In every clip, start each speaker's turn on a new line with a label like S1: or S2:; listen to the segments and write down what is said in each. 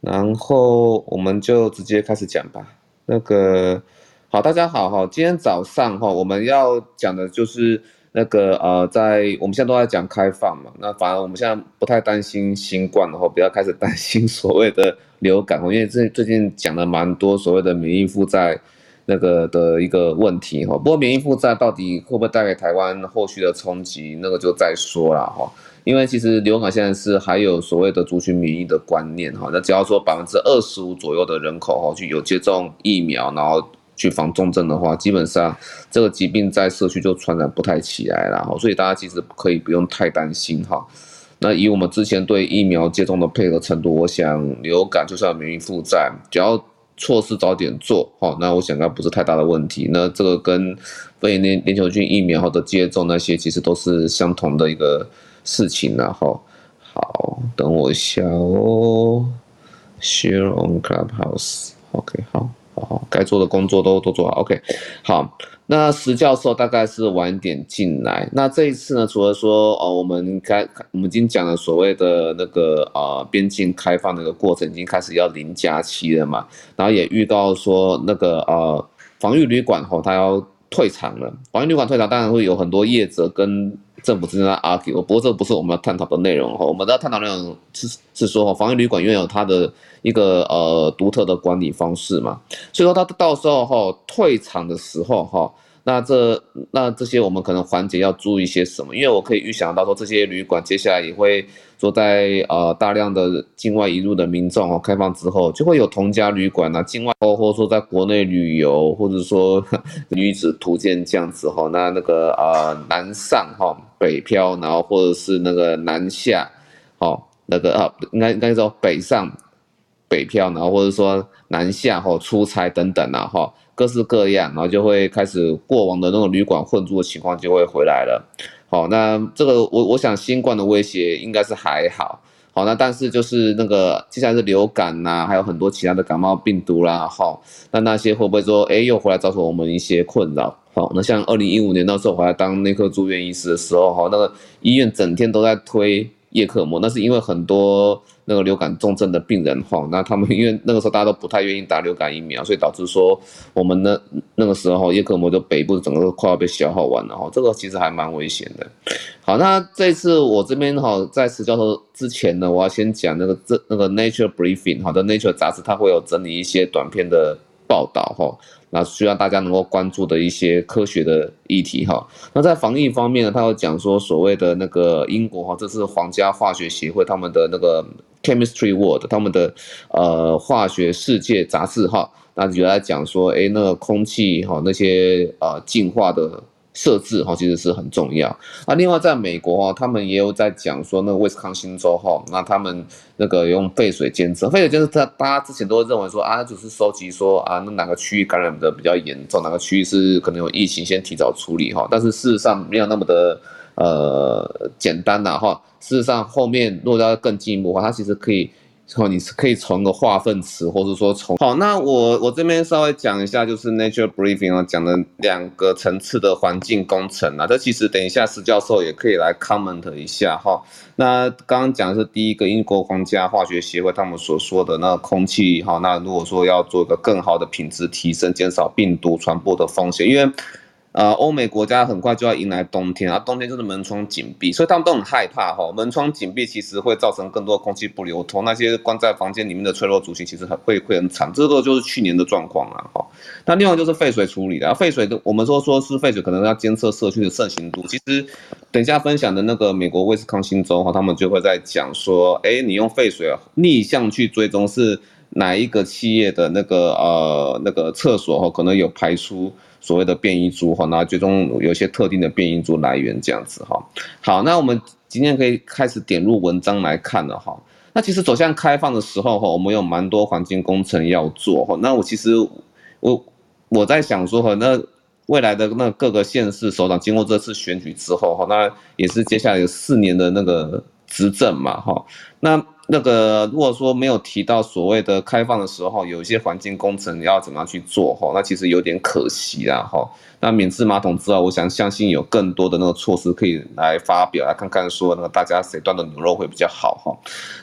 S1: 然后我们就直接开始讲吧。那个，好，大家好哈，今天早上哈，我们要讲的就是那个呃，在我们现在都在讲开放嘛，那反而我们现在不太担心新冠，然后比较开始担心所谓的流感，因为最最近讲了蛮多所谓的免疫负债那个的一个问题哈。不过免疫负债到底会不会带给台湾后续的冲击，那个就再说了哈。因为其实流感现在是还有所谓的族群免疫的观念哈，那只要说百分之二十五左右的人口哈去有接种疫苗，然后去防重症的话，基本上这个疾病在社区就传染不太起来了哈，所以大家其实可以不用太担心哈。那以我们之前对疫苗接种的配合程度，我想流感就算免疫负债，只要措施早点做哈，那我想应该不是太大的问题。那这个跟肺炎链球菌疫苗或者接种那些其实都是相同的一个。事情然后好，等我一下哦。Share on Clubhouse，OK，好，好，好，该做的工作都都做好，OK，好。那石教授大概是晚点进来。那这一次呢，除了说哦，我们开，我们已经讲了所谓的那个呃边境开放的一个过程，已经开始要零加七了嘛。然后也预告说那个呃防御旅馆吼，它要退场了。防御旅馆退场，当然会有很多业者跟。政府之间的 argue，不过这不是我们要探讨的内容哈。我们要探讨内容是是说哈，防疫旅馆拥有它的一个呃独特的管理方式嘛，所以说它到时候哈退场的时候哈。那这那这些我们可能环节要注意些什么？因为我可以预想到说，这些旅馆接下来也会说在呃大量的境外移入的民众哦开放之后，就会有同家旅馆啊境外或或说在国内旅游，或者说 女子图鉴这样子哈。那那个呃南上哈北漂，然后或者是那个南下，哦那个啊应该应该说北上北漂，然后或者说南下哈出差等等啊哈。各式各样，然后就会开始过往的那种旅馆混住的情况就会回来了。好，那这个我我想新冠的威胁应该是还好。好，那但是就是那个接下来是流感呐、啊，还有很多其他的感冒病毒啦。好，那那些会不会说，哎，又回来造成我们一些困扰？好，那像二零一五年那时候回来当内科住院医师的时候，哈，那个医院整天都在推叶克膜，那是因为很多。那个流感重症的病人哈，那他们 因为那个时候大家都不太愿意打流感疫苗，所以导致说我们那那个时候叶克膜的北部整个都快要被消耗完了哈，这个其实还蛮危险的。好，那这次我这边哈，在石教授之前呢，我要先讲那个这那个 Nature Briefing 好的 Nature 杂志，它会有整理一些短片的报道哈。那需要大家能够关注的一些科学的议题哈。那在防疫方面呢，他会讲说所谓的那个英国哈，这是皇家化学协会他们的那个 Chemistry World 他们的呃化学世界杂志哈。那原来讲说，哎，那个空气哈那些呃净化的。设置哈其实是很重要。那另外在美国哈，他们也有在讲说，那个威斯康星州哈，那他们那个用废水监测，废水监测，他大家之前都认为说啊，只是收集说啊，那哪个区域感染的比较严重，哪个区域是可能有疫情，先提早处理哈。但是事实上没有那么的呃简单呐哈。事实上后面如果要更进一步的话，它其实可以。然后你是可以从个化粪池，或者说从好，那我我这边稍微讲一下，就是 Nature Briefing 啊，讲的两个层次的环境工程啊，这其实等一下石教授也可以来 comment 一下哈。那刚刚讲的是第一个英国皇家化学协会他们所说的那空气哈，那如果说要做一个更好的品质提升，减少病毒传播的风险，因为。呃，欧美国家很快就要迎来冬天啊，冬天就是门窗紧闭，所以他们都很害怕哈。门窗紧闭其实会造成更多空气不流通，那些关在房间里面的脆弱族群其实很会会很惨，这个就是去年的状况啊哈。那另外就是废水处理的，废水的我们说说是废水，可能要监测社区的盛行度。其实等一下分享的那个美国威斯康星州哈，他们就会在讲说，哎，你用废水啊逆向去追踪是哪一个企业的那个呃那个厕所哈，可能有排出。所谓的变异株哈，那最终有些特定的变异株来源这样子哈。好，那我们今天可以开始点入文章来看了哈。那其实走向开放的时候哈，我们有蛮多环境工程要做哈。那我其实我我在想说哈，那未来的那各个县市首长经过这次选举之后哈，那也是接下来有四年的那个执政嘛哈。那那个如果说没有提到所谓的开放的时候，有一些环境工程要怎么样去做哈，那其实有点可惜啦哈。那免治马桶之后，我想相信有更多的那个措施可以来发表，来看看说那个大家谁端的牛肉会比较好哈。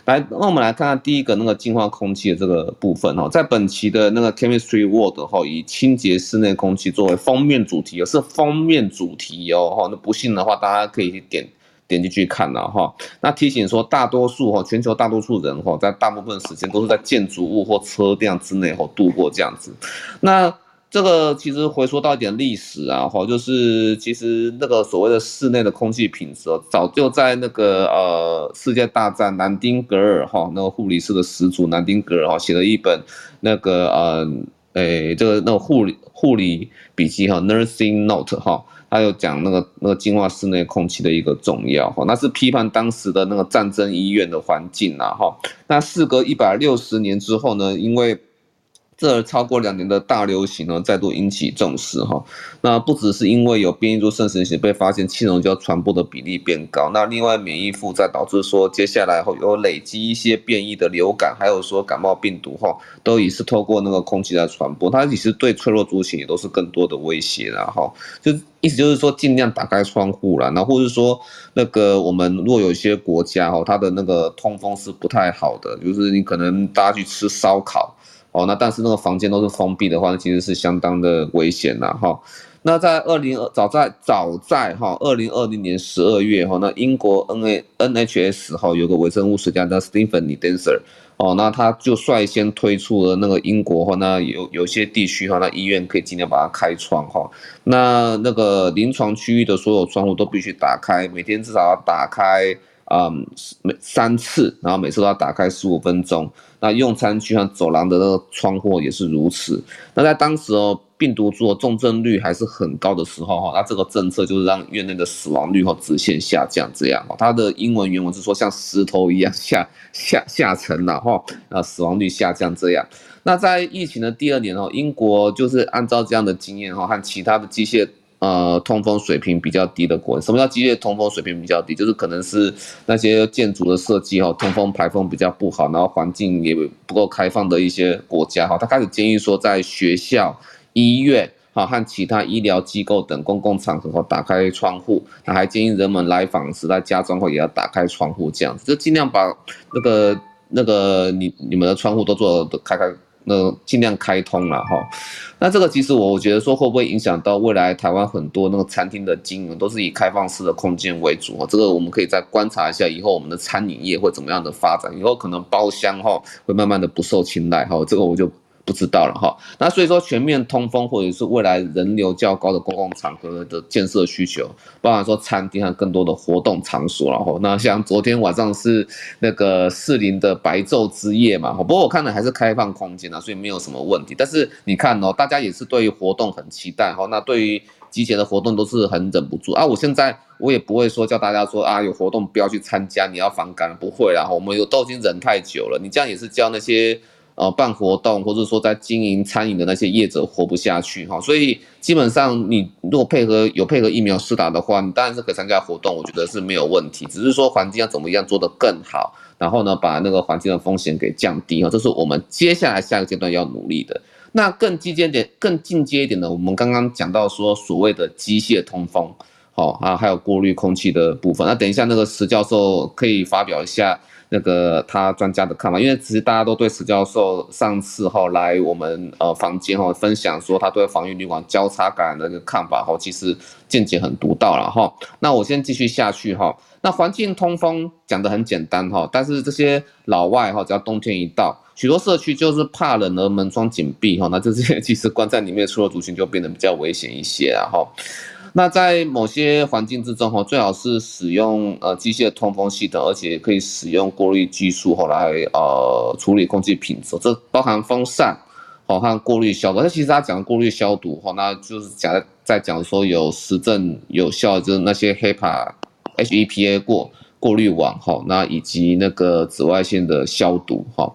S1: 来，那我们来看看第一个那个净化空气的这个部分哈，在本期的那个 Chemistry World 哈，以清洁室内空气作为封面主题，是封面主题哦哈。那不信的话，大家可以去点。点进去看了哈，那提醒说，大多数哈，全球大多数人哈，在大部分时间都是在建筑物或车辆之内哈度过这样子。那这个其实回说到一点历史啊哈，就是其实那个所谓的室内的空气品质，早就在那个呃世界大战南丁格尔哈那个护理师的始祖南丁格尔哈写了一本那个呃诶这个那个护理护理笔记哈 Nursing Note 哈。他有讲那个那个净化室内空气的一个重要哈，那是批判当时的那个战争医院的环境呐哈。那事隔一百六十年之后呢，因为这超过两年的大流行呢，再度引起重视哈。那不只是因为有变异株肾神型被发现，气溶胶传播的比例变高，那另外免疫负载导致说接下来后有累积一些变异的流感，还有说感冒病毒哈，都也是透过那个空气来传播，它其实对脆弱族群也都是更多的威胁了哈。就意思就是说尽量打开窗户了，然后或者说那个我们如果有一些国家哈，它的那个通风是不太好的，就是你可能大家去吃烧烤。哦，那但是那个房间都是封闭的话，那其实是相当的危险了，哈。那在二零二早在早在哈二零二零年十二月哈，那英国 N A N H S 哈有个微生物学家叫 Stephanie Dancer 哦，那他就率先推出了那个英国哈，那有有些地区哈，那医院可以尽量把它开窗哈，那那个临床区域的所有窗户都必须打开，每天至少要打开。嗯，每三次，然后每次都要打开十五分钟。那用餐区和走廊的那个窗户也是如此。那在当时哦，病毒株的重症率还是很高的时候哈，那这个政策就是让院内的死亡率哈直线下降这样。它的英文原文是说像石头一样下下下沉了哈，啊死亡率下降这样。那在疫情的第二年哦，英国就是按照这样的经验哈，和其他的机械。呃，通风水平比较低的国，什么叫机械通风水平比较低？就是可能是那些建筑的设计哈，通风排风比较不好，然后环境也不够开放的一些国家哈，他开始建议说，在学校、医院哈和其他医疗机构等公共场合打开窗户，他还建议人们来访时在家中后也要打开窗户，这样子就尽量把那个那个你你们的窗户都做的开开。那尽量开通了哈，那这个其实我我觉得说会不会影响到未来台湾很多那个餐厅的经营都是以开放式的空间为主哈，这个我们可以再观察一下以后我们的餐饮业会怎么样的发展，以后可能包厢哈会慢慢的不受青睐哈，这个我就。不知道了哈，那所以说全面通风或者是未来人流较高的公共场合的建设需求，包含说餐厅和更多的活动场所了哈。那像昨天晚上是那个士林的白昼之夜嘛，不过我看的还是开放空间啊，所以没有什么问题。但是你看哦，大家也是对于活动很期待哈，那对于集结的活动都是很忍不住啊。我现在我也不会说叫大家说啊有活动不要去参加，你要反感，不会啦，我们有都已经忍太久了，你这样也是叫那些。呃，办活动或者说在经营餐饮的那些业者活不下去哈，所以基本上你如果配合有配合疫苗施打的话，你当然是可以参加活动，我觉得是没有问题。只是说环境要怎么样做得更好，然后呢，把那个环境的风险给降低哈，这是我们接下来下一个阶段要努力的。那更进阶点、更进阶一点的，我们刚刚讲到说所谓的机械通风，好啊，还有过滤空气的部分。那等一下那个石教授可以发表一下。那个他专家的看法，因为其实大家都对石教授上次哈来我们呃房间哈分享说他对防御旅馆交叉感染的那个看法哈，其实见解很独到了哈。那我先继续下去哈。那环境通风讲得很简单哈，但是这些老外哈，只要冬天一到，许多社区就是怕冷而门窗紧闭哈，那这些其实关在里面的脆弱族群就变得比较危险一些啊哈。那在某些环境之中哈，最好是使用呃机械通风系统，而且可以使用过滤技术后来呃处理空气品质，这包含风扇好和过滤消毒。那其实他讲的过滤消毒哈，那就是讲在讲说有实证有效，就是那些 HEPA HEPA 过。过滤网哈，那以及那个紫外线的消毒哈，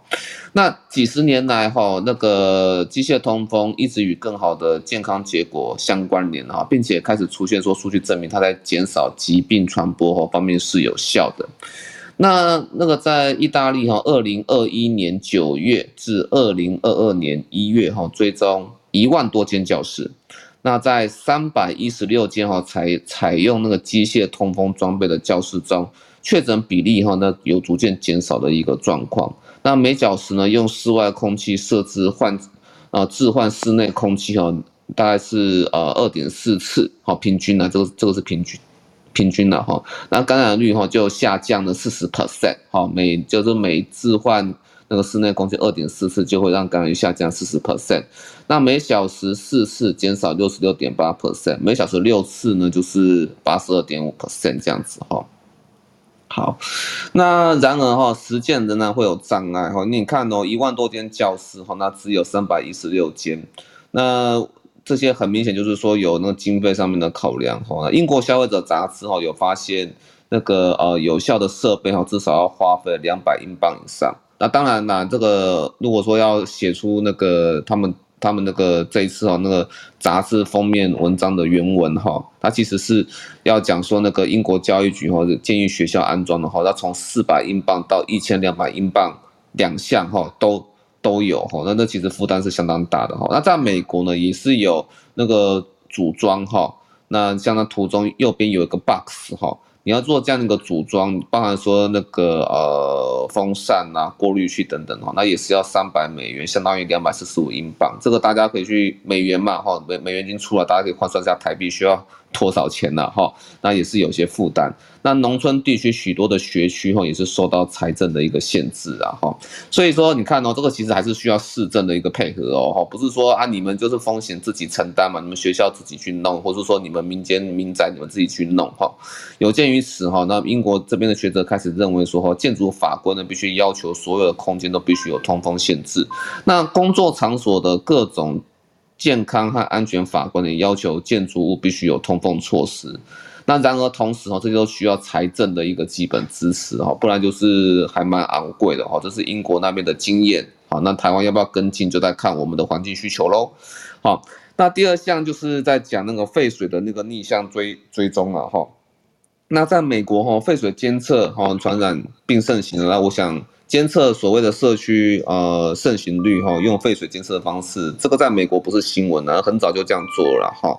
S1: 那几十年来哈，那个机械通风一直与更好的健康结果相关联哈，并且开始出现说数据证明它在减少疾病传播哈方面是有效的。那那个在意大利哈，二零二一年九月至二零二二年一月哈，追踪一万多间教室。那在三百一十六间哈采采用那个机械通风装备的教室中，确诊比例哈那有逐渐减少的一个状况。那每小时呢用室外空气设置换啊置换室内空气哈，大概是呃二点四次好平均呢，这个这个是平均。平均了哈，那感染率哈就下降了四十 percent，好，每就是每置换那个室内空气二点四次，就会让感染率下降四十 percent。那每小时四次减少六十六点八 percent，每小时六次呢就是八十二点五 percent 这样子哈。好，那然而哈，实践仍然会有障碍哈。你看哦，一万多间教室哈，那只有三百一十六间，那。这些很明显就是说有那个经费上面的考量哈。英国消费者杂志哈有发现那个呃有效的设备哈至少要花费两百英镑以上。那当然啦，这个如果说要写出那个他们他们那个这一次哈那个杂志封面文章的原文哈，它其实是要讲说那个英国教育局哈建议学校安装的话，它从四百英镑到一千两百英镑两项哈都。都有哈，那那其实负担是相当大的哈。那在美国呢，也是有那个组装哈。那像那图中右边有一个 box 哈，你要做这样的一个组装，包含说那个呃风扇啊、过滤器等等哈，那也是要三百美元，相当于两百四十五英镑。这个大家可以去美元嘛哈，美美元已经出了，大家可以换算一下台币需要多少钱了哈。那也是有些负担。那农村地区许多的学区哈也是受到财政的一个限制啊哈，所以说你看哦，这个其实还是需要市政的一个配合哦哈，不是说啊你们就是风险自己承担嘛，你们学校自己去弄，或者说你们民间民宅你们自己去弄哈。有鉴于此哈，那英国这边的学者开始认为说哈，建筑法规呢必须要求所有的空间都必须有通风限制，那工作场所的各种健康和安全法规的要求建筑物必须有通风措施。那然而同时哈，这些都需要财政的一个基本支持哈，不然就是还蛮昂贵的哈。这是英国那边的经验，好，那台湾要不要跟进，就在看我们的环境需求喽。好，那第二项就是在讲那个废水的那个逆向追追踪了哈。那在美国哈，废水监测哈传染病盛行了，那我想监测所谓的社区呃盛行率哈，用废水监测的方式，这个在美国不是新闻啊，很早就这样做了哈。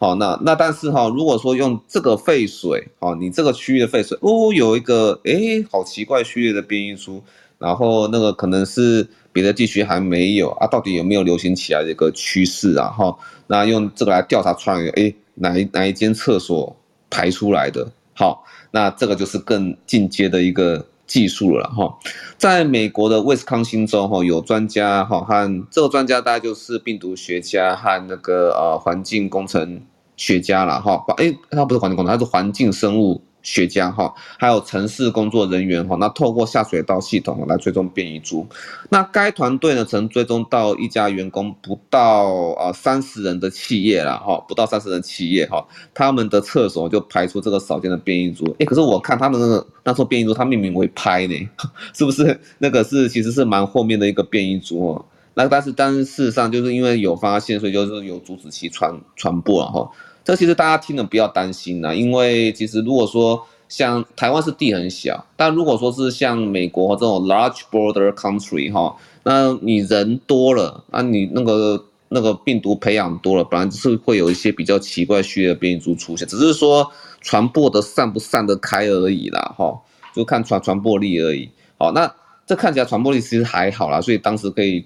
S1: 好，那那但是哈，如果说用这个废水，哈，你这个区域的废水，哦，有一个，诶，好奇怪序列的变异株，然后那个可能是别的地区还没有啊，到底有没有流行起来的一个趋势啊？哈，那用这个来调查传染源，诶，哪一哪一间厕所排出来的？好，那这个就是更进阶的一个技术了哈。在美国的威斯康星州哈，有专家哈和这个专家大概就是病毒学家和那个呃环境工程。学家了哈，哎，他不是环境工程，他是环境生物学家哈，还有城市工作人员哈，那透过下水道系统来追踪变异株。那该团队呢，曾追踪到一家员工不到啊三十人的企业了哈，不到三十人企业哈，他们的厕所就排出这个少见的变异株。哎，可是我看他们那个那时候变异株，它命名为拍呢，是不是那个是其实是蛮后面的一个变异株哦？那但是但是事实上就是因为有发现，所以就是有阻止其传传播了哈。这其实大家听了不要担心啦，因为其实如果说像台湾是地很小，但如果说是像美国这种 large border country 哈，那你人多了啊，你那个那个病毒培养多了，本来就是会有一些比较奇怪序列的变异株出现，只是说传播的散不散得开而已啦，哈，就看传传播力而已。好，那这看起来传播力其实还好啦，所以当时可以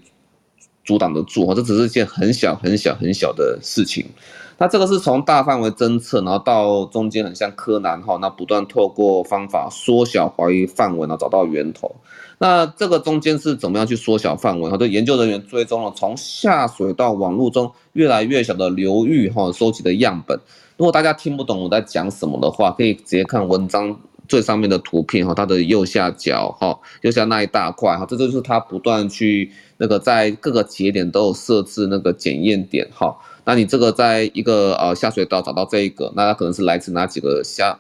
S1: 阻挡得住哈，这只是一件很小很小很小的事情。那这个是从大范围侦测，然后到中间很像柯南哈，那不断透过方法缩小怀疑范围，然后找到源头。那这个中间是怎么样去缩小范围？哈，这研究人员追踪了从下水道网络中越来越小的流域哈收集的样本。如果大家听不懂我在讲什么的话，可以直接看文章最上面的图片哈，它的右下角哈，右下那一大块哈，这就是它不断去那个在各个节点都有设置那个检验点哈。那你这个在一个呃下水道找到这一个，那它可能是来自哪几个下，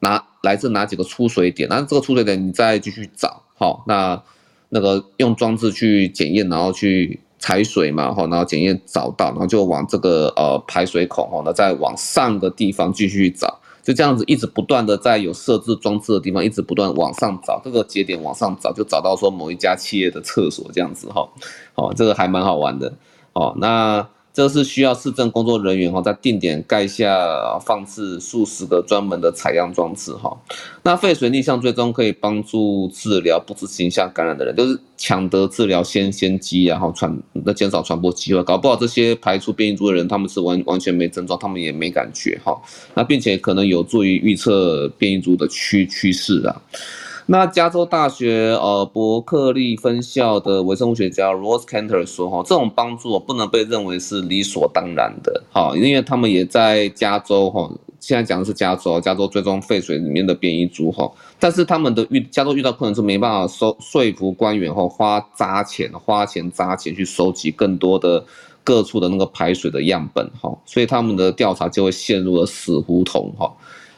S1: 哪来自哪几个出水点？那这个出水点你再继续找，好，那那个用装置去检验，然后去采水嘛，哈，然后检验找到，然后就往这个呃排水孔，哈，那再往上个地方继续找，就这样子一直不断的在有设置装置的地方，一直不断往上找这个节点往上找，就找到说某一家企业的厕所这样子哈，哦，这个还蛮好玩的哦，那。这是需要市政工作人员哈，在定点盖下放置数十个专门的采样装置哈。那废水逆向最终可以帮助治疗不知情下感染的人，就是抢得治疗先先机，然后传那减少传播机会。搞不好这些排出变异株的人，他们是完完全没症状，他们也没感觉哈。那并且可能有助于预测变异株的趋趋势啊。那加州大学呃伯克利分校的微生物学家 Ross Cantor 说哈，这种帮助不能被认为是理所当然的，哈，因为他们也在加州哈，现在讲的是加州，加州追踪废水里面的变异株哈，但是他们的遇加州遇到困难是没办法收说服官员哈，花砸钱花钱砸钱去收集更多的各处的那个排水的样本哈，所以他们的调查就会陷入了死胡同哈，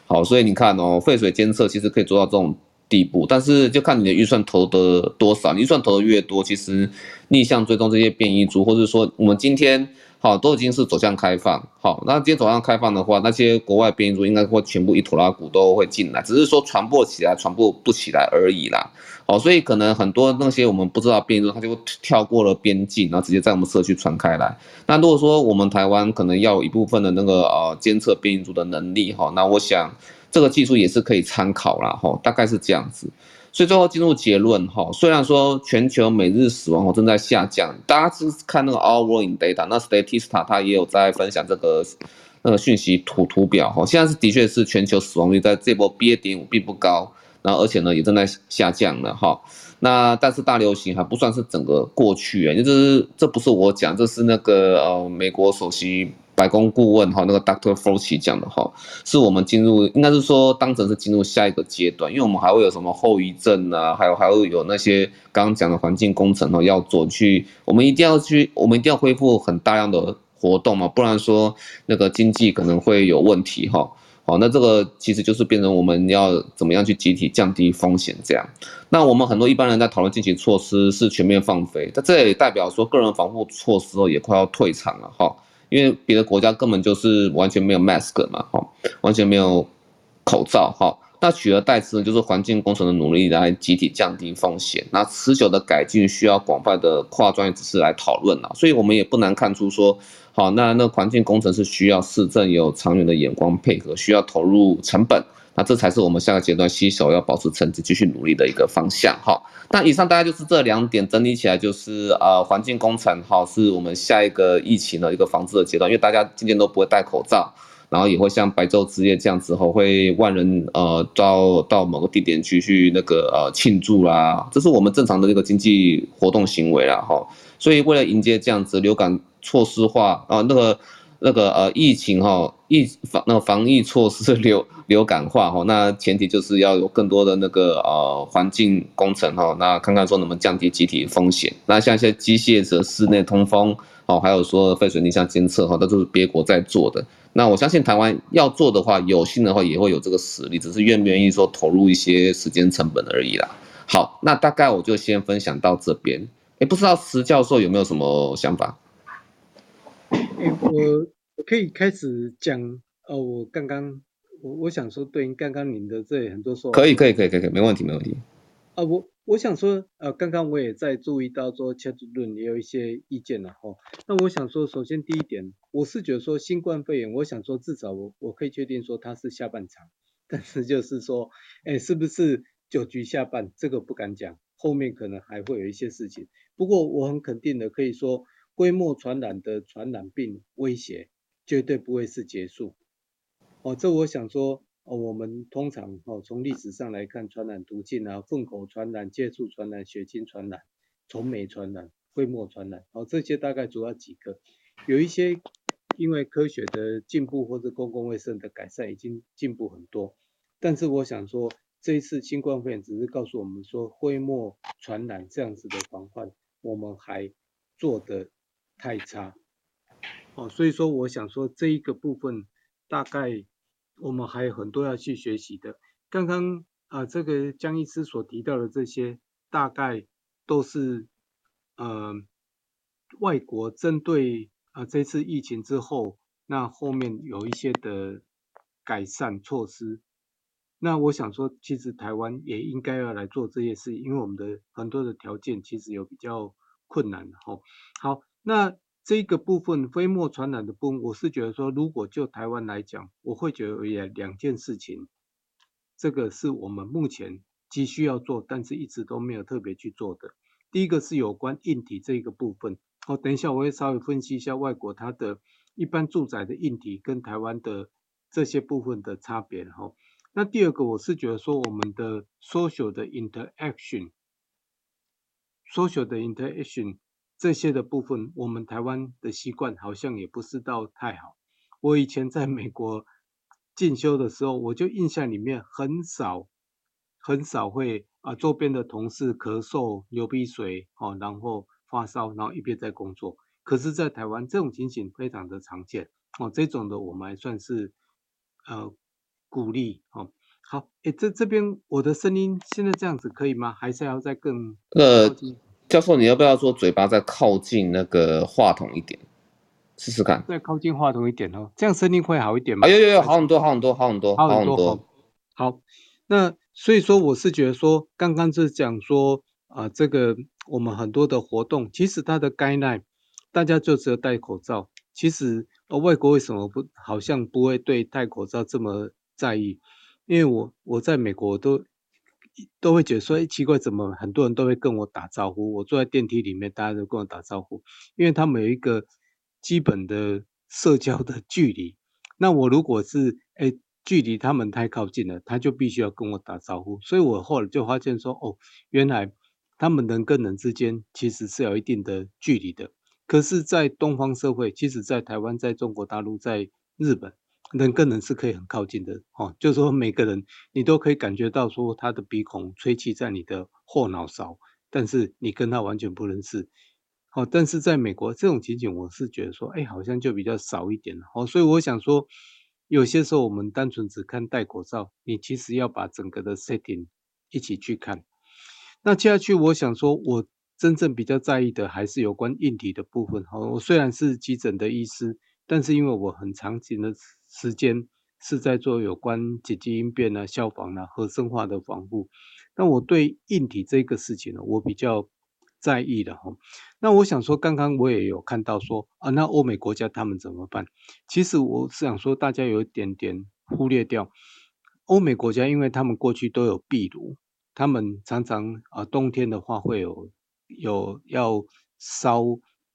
S1: 好，所以你看哦，废水监测其实可以做到这种。地步，但是就看你的预算投的多少，你预算投的越多，其实逆向追踪这些变异株，或者说我们今天好都已经是走向开放，好，那今天走向开放的话，那些国外变异株应该会全部一拖拉股都会进来，只是说传播起来传播不起来而已啦，好，所以可能很多那些我们不知道变异株，它就会跳过了边境，然后直接在我们社区传开来。那如果说我们台湾可能要有一部分的那个呃监测变异株的能力，哈，那我想。这个技术也是可以参考啦，哈，大概是这样子，所以最后进入结论哈。虽然说全球每日死亡哦正在下降，大家是看那个 Our World in Data，那 Statista 它也有在分享这个那个讯息图图表哈。现在是的确是全球死亡率在这波 BA 点五并不高，然后而且呢也正在下降了哈。那但是大流行还不算是整个过去诶，就是这不是我讲，这是那个呃美国首席。白宫顾问哈，那个 Dr. Fauci 讲的哈，是我们进入，应该是说当成是进入下一个阶段，因为我们还会有什么后遗症啊，还有还会有那些刚刚讲的环境工程哈，要做去，我们一定要去，我们一定要恢复很大量的活动嘛，不然说那个经济可能会有问题哈。好，那这个其实就是变成我们要怎么样去集体降低风险这样。那我们很多一般人在讨论进行措施是全面放飞，那这也代表说个人防护措施哦也快要退场了哈。因为别的国家根本就是完全没有 mask 嘛，哈，完全没有口罩，哈，那取而代之呢，就是环境工程的努力来集体降低风险。那持久的改进需要广泛的跨专业知识来讨论啊，所以我们也不难看出说，好，那那环境工程是需要市政有长远的眼光配合，需要投入成本。那这才是我们下个阶段携手要保持成绩、继续努力的一个方向哈。那以上大概就是这两点整理起来，就是呃环境工程哈，是我们下一个疫情的一个防治的阶段，因为大家今天都不会戴口罩，然后也会像白昼之夜这样子后会万人呃到到某个地点去去那个呃庆祝啦，这是我们正常的这个经济活动行为啦哈。所以为了迎接这样子流感措施化啊那个。那个呃疫情哈疫防那个防疫措施流流感化哈，那前提就是要有更多的那个呃环境工程哈，那看看说能不能降低集体风险。那像一些机械者室内通风哦，还有说废水逆向监测哈，那都是别国在做的。那我相信台湾要做的话，有心的话也会有这个实力，只是愿不愿意说投入一些时间成本而已啦。好，那大概我就先分享到这边。哎，不知道石教授有没有什么想法？
S2: 我我可以开始讲哦，我刚刚我我想说对应刚刚您的这很多说法，
S1: 可以可以可以可以，没问题没问题。
S2: 啊，我我想说呃，刚刚我也在注意到说 Chat 论也有一些意见了哈。那我想说，首先第一点，我是觉得说新冠肺炎，我想说至少我我可以确定说它是下半场，但是就是说，哎，是不是九局下半，这个不敢讲，后面可能还会有一些事情。不过我很肯定的可以说。规模传染的传染病威胁绝对不会是结束。哦，这我想说，哦，我们通常哦从历史上来看，传染途径啊，粪口传染、接触传染、血清传染、虫媒传染、飞沫传染，哦，这些大概主要几个。有一些因为科学的进步或者公共卫生的改善已经进步很多，但是我想说，这一次新冠肺炎只是告诉我们说，飞沫传染这样子的防范，我们还做的太差，哦，所以说我想说这一个部分大概我们还有很多要去学习的。刚刚啊，这个江医师所提到的这些，大概都是呃外国针对啊这次疫情之后，那后面有一些的改善措施。那我想说，其实台湾也应该要来做这些事，因为我们的很多的条件其实有比较困难的哈。好，那这个部分飞沫传染的部分，我是觉得说，如果就台湾来讲，我会觉得有两件事情，这个是我们目前急需要做，但是一直都没有特别去做的。第一个是有关硬体这个部分，好，等一下我会稍微分析一下外国它的一般住宅的硬体跟台湾的这些部分的差别哈。那第二个，我是觉得说，我们的 social 的 interaction，social 的 interaction 这些的部分，我们台湾的习惯好像也不是到太好。我以前在美国进修的时候，我就印象里面很少很少会啊，周边的同事咳嗽、流鼻水，哦，然后发烧，然后一边在工作。可是，在台湾这种情形非常的常见，哦，这种的我们还算是呃。鼓励，哦，好，诶，这这边我的声音现在这样子可以吗？还是要再更？
S1: 呃，教授，你要不要说嘴巴再靠近那个话筒一点，试试看？
S2: 再靠近话筒一点哦，这样声音会好一点吗？
S1: 啊，有有有，好很多，好很多，好很多，好很多。好，
S2: 那所以说我是觉得说，刚刚是讲说啊、呃，这个我们很多的活动，其实它的 guideline，大家就只有戴口罩。其实呃，外国为什么不好像不会对戴口罩这么？在意，因为我我在美国都都会觉得说，哎，奇怪，怎么很多人都会跟我打招呼？我坐在电梯里面，大家都跟我打招呼，因为他们有一个基本的社交的距离。那我如果是哎距离他们太靠近了，他就必须要跟我打招呼。所以我后来就发现说，哦，原来他们人跟人之间其实是有一定的距离的。可是，在东方社会，其实在台湾、在中国大陆、在日本。人跟人是可以很靠近的，哦，就是说每个人你都可以感觉到说他的鼻孔吹气在你的后脑勺，但是你跟他完全不认识，哦，但是在美国这种情景，我是觉得说，哎，好像就比较少一点了，哦，所以我想说，有些时候我们单纯只看戴口罩，你其实要把整个的 setting 一起去看。那接下去我想说，我真正比较在意的还是有关硬体的部分，哦，我虽然是急诊的医师，但是因为我很长期的。时间是在做有关紧急应变啊、消防啊、和生化的防护。那我对硬体这个事情呢，我比较在意的哈。那我想说，刚刚我也有看到说啊，那欧美国家他们怎么办？其实我是想说，大家有一点点忽略掉欧美国家，因为他们过去都有壁炉，他们常常啊冬天的话会有有要烧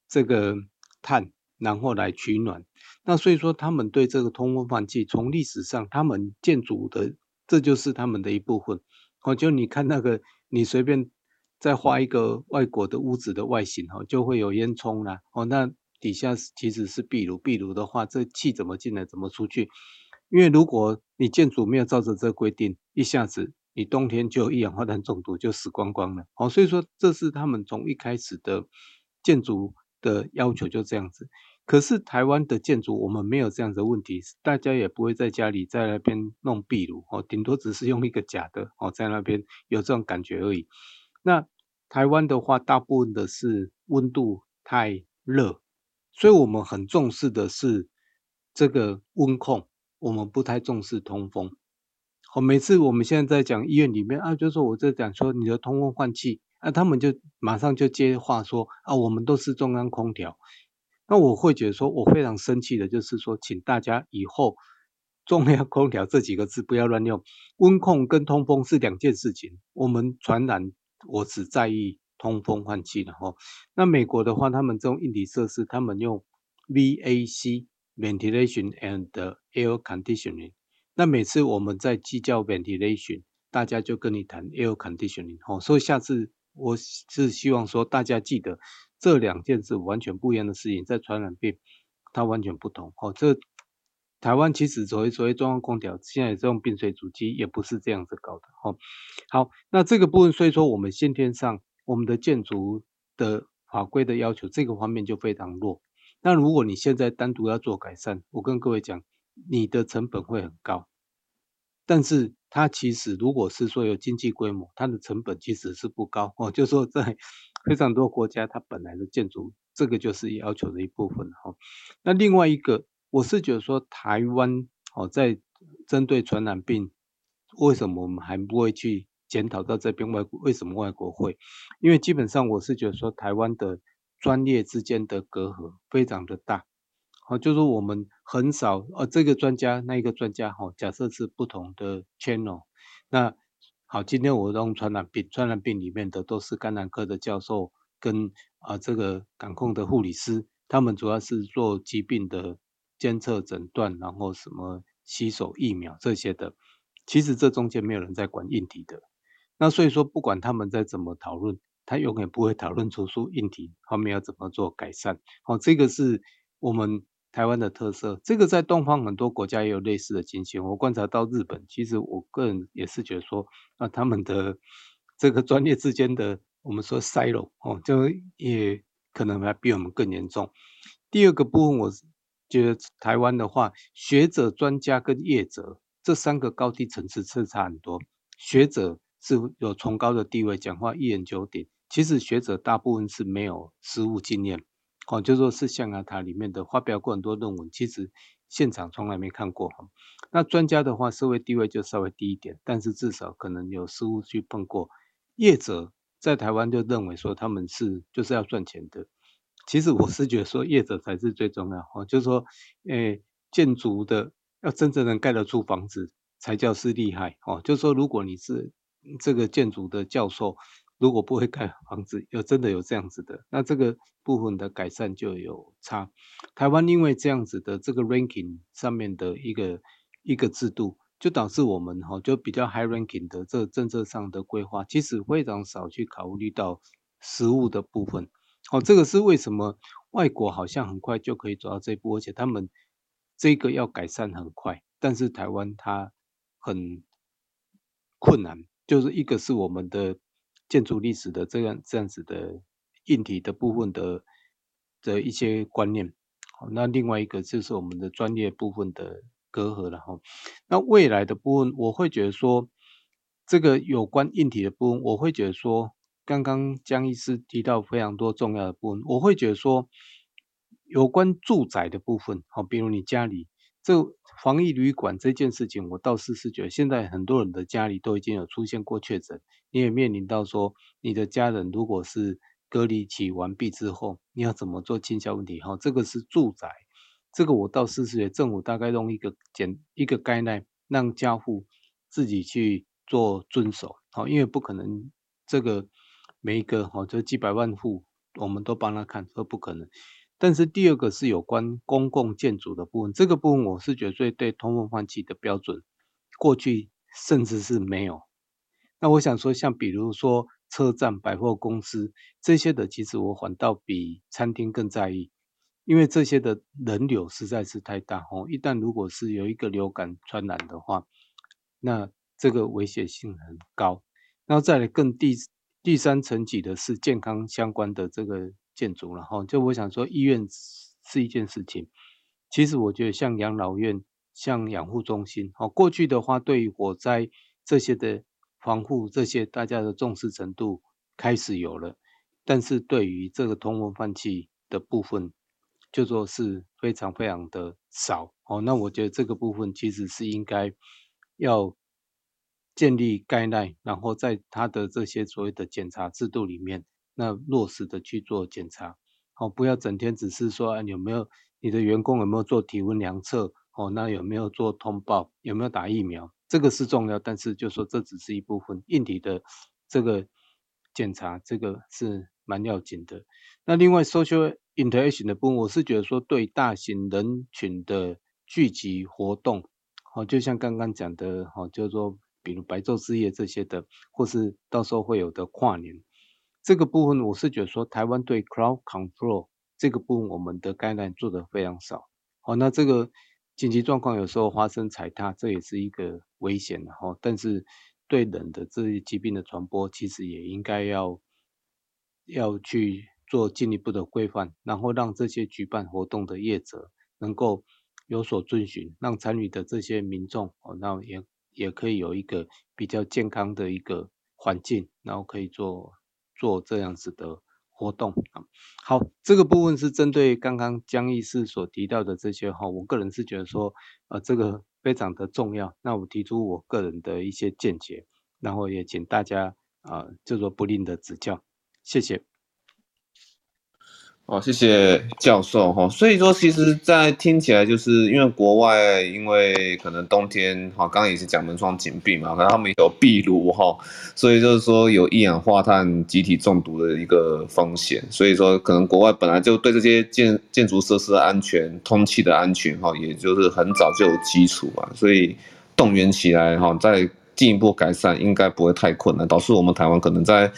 S2: 这个炭，然后来取暖。那所以说，他们对这个通风换气，从历史上，他们建筑的，这就是他们的一部分。哦，就你看那个，你随便再画一个外国的屋子的外形，哈，就会有烟囱啦。哦，那底下其实是壁炉，壁炉的话，这气怎么进来，怎么出去？因为如果你建筑没有照着这个规定，一下子你冬天就一氧化碳中毒，就死光光了。哦，所以说这是他们从一开始的建筑的要求就这样子。可是台湾的建筑，我们没有这样的问题，大家也不会在家里在那边弄壁炉哦，顶多只是用一个假的哦，在那边有这种感觉而已。那台湾的话，大部分的是温度太热，所以我们很重视的是这个温控，我们不太重视通风。好，每次我们现在在讲医院里面啊，就说我在讲说你的通风换气，啊，他们就马上就接话说啊，我们都是中央空调。那我会觉得说，我非常生气的，就是说，请大家以后“中央空调”这几个字不要乱用，温控跟通风是两件事情。我们传染，我只在意通风换气的哈。那美国的话，他们这种硬体设施，他们用 VAC（Ventilation and Air Conditioning）。那每次我们在计较 Ventilation，大家就跟你谈 Air Conditioning 哈。所以下次我是希望说，大家记得。这两件事完全不一样的事情，在传染病，它完全不同。哦，这台湾其实所谓所谓中央空调，现在这种 bin 水主机也不是这样子搞的。哦，好，那这个部分，所以说我们先天上我们的建筑的法规的要求，这个方面就非常弱。那如果你现在单独要做改善，我跟各位讲，你的成本会很高。但是它其实如果是说有经济规模，它的成本其实是不高。哦，就说在。非常多国家，它本来的建筑，这个就是要求的一部分哈。那另外一个，我是觉得说台湾哦，在针对传染病，为什么我们还不会去检讨到这边外国？为什么外国会？因为基本上我是觉得说，台湾的专业之间的隔阂非常的大。好，就是我们很少，呃，这个专家那一个专家，哈，假设是不同的 channel，那好，今天我用传染病，传染病里面的都是感染科的教授跟啊、这个感控的护理师，他们主要是做疾病的监测诊断，然后什么洗手疫苗这些的，其实这中间没有人在管硬体的，那所以说不管他们在怎么讨论，他永远不会讨论出出硬体后面要怎么做改善，好，这个是我们。台湾的特色，这个在东方很多国家也有类似的情形。我观察到日本，其实我个人也是觉得说，啊，他们的这个专业之间的，我们说 silo 哦，就也可能还比我们更严重。第二个部分，我觉得台湾的话，学者、专家跟业者这三个高低层次是差很多。学者是有崇高的地位，讲话一言九鼎。其实学者大部分是没有实务经验。哦，就说是象牙塔里面的发表过很多论文，其实现场从来没看过哈。那专家的话，社会地位就稍微低一点，但是至少可能有实务去碰过。业者在台湾就认为说他们是就是要赚钱的，其实我是觉得说业者才是最重要哦，就是说，诶，建筑的要真正能盖得出房子才叫是厉害哦。就是说，如果你是这个建筑的教授。如果不会盖房子，有真的有这样子的，那这个部分的改善就有差。台湾因为这样子的这个 ranking 上面的一个一个制度，就导致我们哈就比较 high ranking 的这政策上的规划，其实非常少去考虑到实物的部分。哦，这个是为什么外国好像很快就可以走到这一步，而且他们这个要改善很快，但是台湾它很困难，就是一个是我们的。建筑历史的这样这样子的硬体的部分的的一些观念，好，那另外一个就是我们的专业部分的隔阂了哈。那未来的部分，我会觉得说，这个有关硬体的部分，我会觉得说，刚刚江医师提到非常多重要的部分，我会觉得说，有关住宅的部分，好，比如你家里这防疫旅馆这件事情，我倒是是觉得现在很多人的家里都已经有出现过确诊。你也面临到说，你的家人如果是隔离期完毕之后，你要怎么做清消问题？哈，这个是住宅，这个我倒是觉得政府大概用一个简一个概念，让家户自己去做遵守。好，因为不可能这个每一个哈，这几百万户我们都帮他看，这不可能。但是第二个是有关公共建筑的部分，这个部分我是觉得最对通风换气的标准，过去甚至是没有。那我想说，像比如说车站、百货公司这些的，其实我反倒比餐厅更在意，因为这些的人流实在是太大哦。一旦如果是有一个流感传染的话，那这个危险性很高。然后再来更第第三层级的是健康相关的这个建筑了哈。就我想说，医院是一件事情，其实我觉得像养老院、像养护中心，哦，过去的话对于火灾这些的。防护这些大家的重视程度开始有了，但是对于这个通风换气的部分，就说是非常非常的少哦。那我觉得这个部分其实是应该要建立概念，然后在他的这些所谓的检查制度里面，那落实的去做检查，哦，不要整天只是说，啊，有没有你的员工有没有做体温量测，哦，那有没有做通报，有没有打疫苗？这个是重要，但是就说这只是一部分硬体的这个检查，这个是蛮要紧的。那另外 social interaction 的部分，我是觉得说对大型人群的聚集活动，哦，就像刚刚讲的，哦，就是说比如白昼之夜这些的，或是到时候会有的跨年，这个部分我是觉得说台湾对 crowd control 这个部分我们的概念做得非常少。好，那这个。紧急状况有时候发生踩踏，这也是一个危险的哈。但是对人的这些疾病的传播，其实也应该要要去做进一步的规范，然后让这些举办活动的业者能够有所遵循，让参与的这些民众哦，那也也可以有一个比较健康的一个环境，然后可以做做这样子的。活动啊，好，这个部分是针对刚刚江医师所提到的这些哈，我个人是觉得说，呃，这个非常的重要。那我提出我个人的一些见解，然后也请大家啊，就、说不吝的指教，谢谢。
S1: 哦，谢谢教授哈。所以说，其实，在听起来，就是因为国外，因为可能冬天哈，刚刚也是讲门窗紧闭嘛，可能他们有壁炉哈，所以就是说有一氧化碳集体中毒的一个风险。所以说，可能国外本来就对这些建建筑设施的安全、通气的安全哈，也就是很早就有基础嘛，所以动员起来哈，再进一步改善，应该不会太困难。导致我们台湾可能在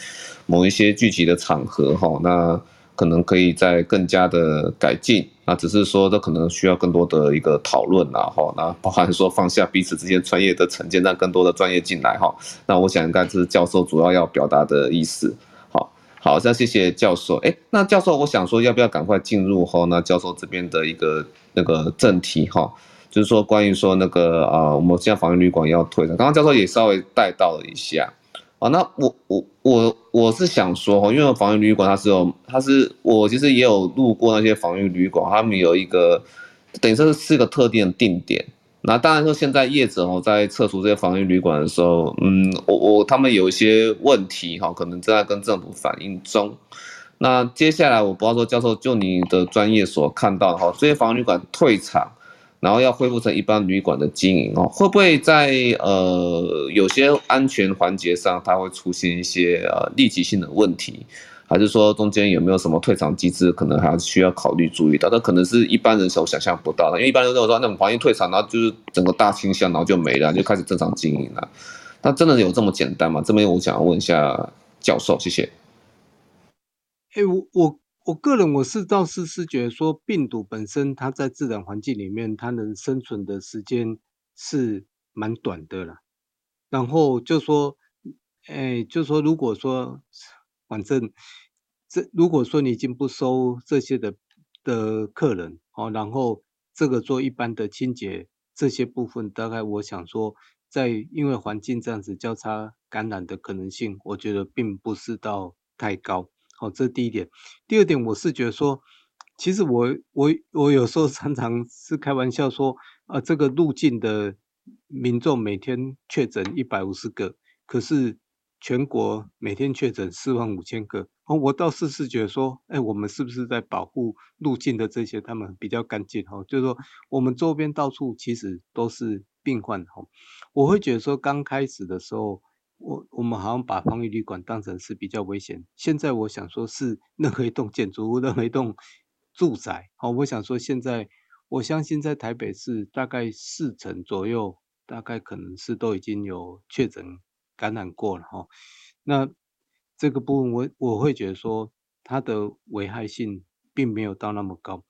S1: 某一些聚集的场合哈，那。可能可以再更加的改进，那只是说这可能需要更多的一个讨论啦，哈，那包含说放下彼此之间专业的成见，让更多的专业进来哈。那我想应该是教授主要要表达的意思。好，好，那谢谢教授。哎，那教授，我想说要不要赶快进入哈？那教授这边的一个那个正题哈，就是说关于说那个啊，我们现在防疫旅馆要退的，刚刚教授也稍微带到了一下。啊，那我我我我是想说哈，因为防御旅馆它是有，它是我其实也有路过那些防御旅馆，他们有一个等于说是一个特定的定点。那当然说现在业者哦在撤除这些防疫旅馆的时候，嗯，我我他们有一些问题哈，可能正在跟政府反映中。那接下来我不知道说教授就你的专业所看到哈，这些防疫旅馆退场。然后要恢复成一般旅馆的经营哦，会不会在呃有些安全环节上，它会出现一些呃立即性的问题，还是说中间有没有什么退场机制，可能还需要考虑注意到？那可能是一般人所想象不到的，因为一般人都说那种防疫退场，然后就是整个大清箱，然后就没了，就开始正常经营了。那真的有这么简单吗？这边我想问一下教授，谢谢。
S2: 哎，我我。我个人我是倒是是觉得说，病毒本身它在自然环境里面，它能生存的时间是蛮短的啦。然后就说，哎，就说如果说，反正这如果说你已经不收这些的的客人，哦，然后这个做一般的清洁这些部分，大概我想说，在因为环境这样子交叉感染的可能性，我觉得并不是到太高。好，这是第一点。第二点，我是觉得说，其实我我我有时候常常是开玩笑说，啊，这个入境的民众每天确诊一百五十个，可是全国每天确诊四万五千个。哦，我倒是是觉得说，哎，我们是不是在保护入境的这些他们比较干净？哈，就是说我们周边到处其实都是病患。哈，我会觉得说，刚开始的时候。我我们好像把防疫旅馆当成是比较危险，现在我想说是任何一栋建筑物，任何一栋住宅，好，我想说现在我相信在台北市大概四成左右，大概可能是都已经有确诊感染过了哈。那这个部分我我会觉得说它的危害性并没有到那么高，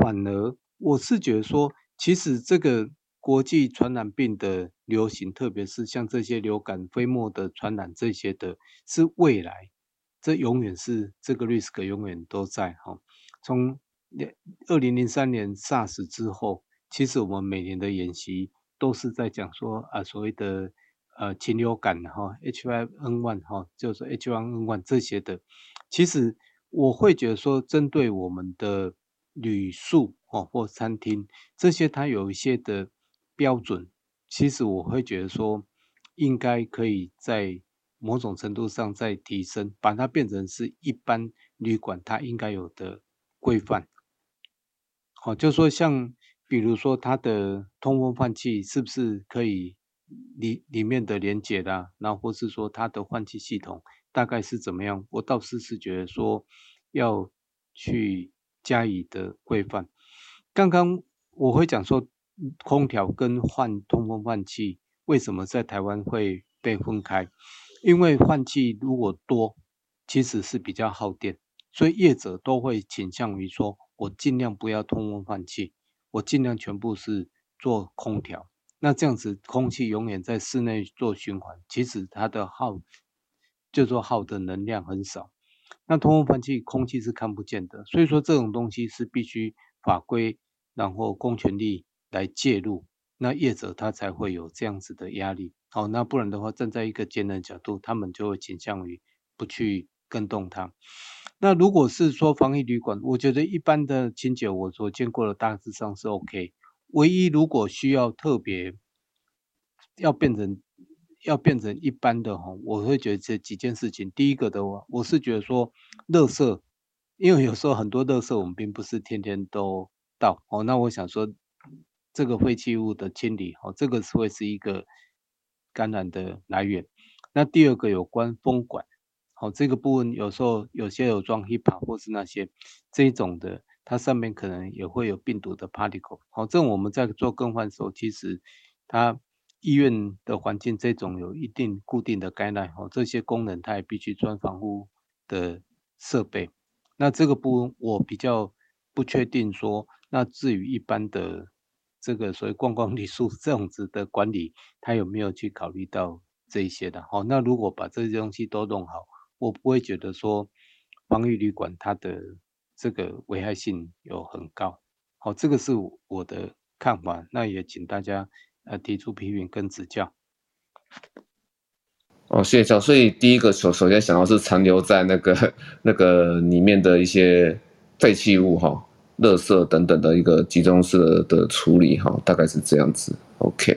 S2: 反而我是觉得说其实这个。国际传染病的流行，特别是像这些流感、飞沫的传染，这些的是未来，这永远是这个 risk 永远都在哈。从二零零三年 SARS 之后，其实我们每年的演习都是在讲说啊，所谓的呃禽流感哈，H5N1 哈，就是 H1N1 这些的。其实我会觉得说，针对我们的旅宿哦或餐厅这些，它有一些的。标准，其实我会觉得说，应该可以在某种程度上再提升，把它变成是一般旅馆它应该有的规范。好，就说像比如说它的通风换气是不是可以里里面的连接的，然后或是说它的换气系统大概是怎么样？我倒是是觉得说要去加以的规范。刚刚我会讲说。空调跟换通风换气，为什么在台湾会被分开？因为换气如果多，其实是比较耗电，所以业者都会倾向于说，我尽量不要通风换气，我尽量全部是做空调。那这样子，空气永远在室内做循环，其实它的耗，就说耗的能量很少。那通风换气，空气是看不见的，所以说这种东西是必须法规，然后公权力。来介入，那业者他才会有这样子的压力。好，那不然的话，站在一个节能角度，他们就会倾向于不去更动它。那如果是说防疫旅馆，我觉得一般的清洁我所见过的大致上是 OK。唯一如果需要特别要变成要变成一般的哈，我会觉得这几件事情。第一个的话，我是觉得说，垃圾，因为有时候很多垃圾我们并不是天天都到哦。那我想说，这个废弃物的清理哦，这个是会是一个感染的来源。那第二个有关风管，好，这个部分有时候有些有装 HEPA 或是那些这一种的。它上面可能也会有病毒的 particle，好，这种我们在做更换的时候，其实它医院的环境这种有一定固定的 guideline，哦，这些功能它也必须装防护的设备。那这个部分我比较不确定说，那至于一般的这个所谓观光旅宿这样子的管理，他有没有去考虑到这一些的？好，那如果把这些东西都弄好，我不会觉得说防疫旅馆它的。这个危害性有很高，好，这个是我的看法，那也请大家呃提出批评跟指教。
S1: 哦，谢谢教。所以第一个首首先想到是残留在那个那个里面的一些废弃物哈、垃圾等等的一个集中式的处理哈、哦，大概是这样子。OK，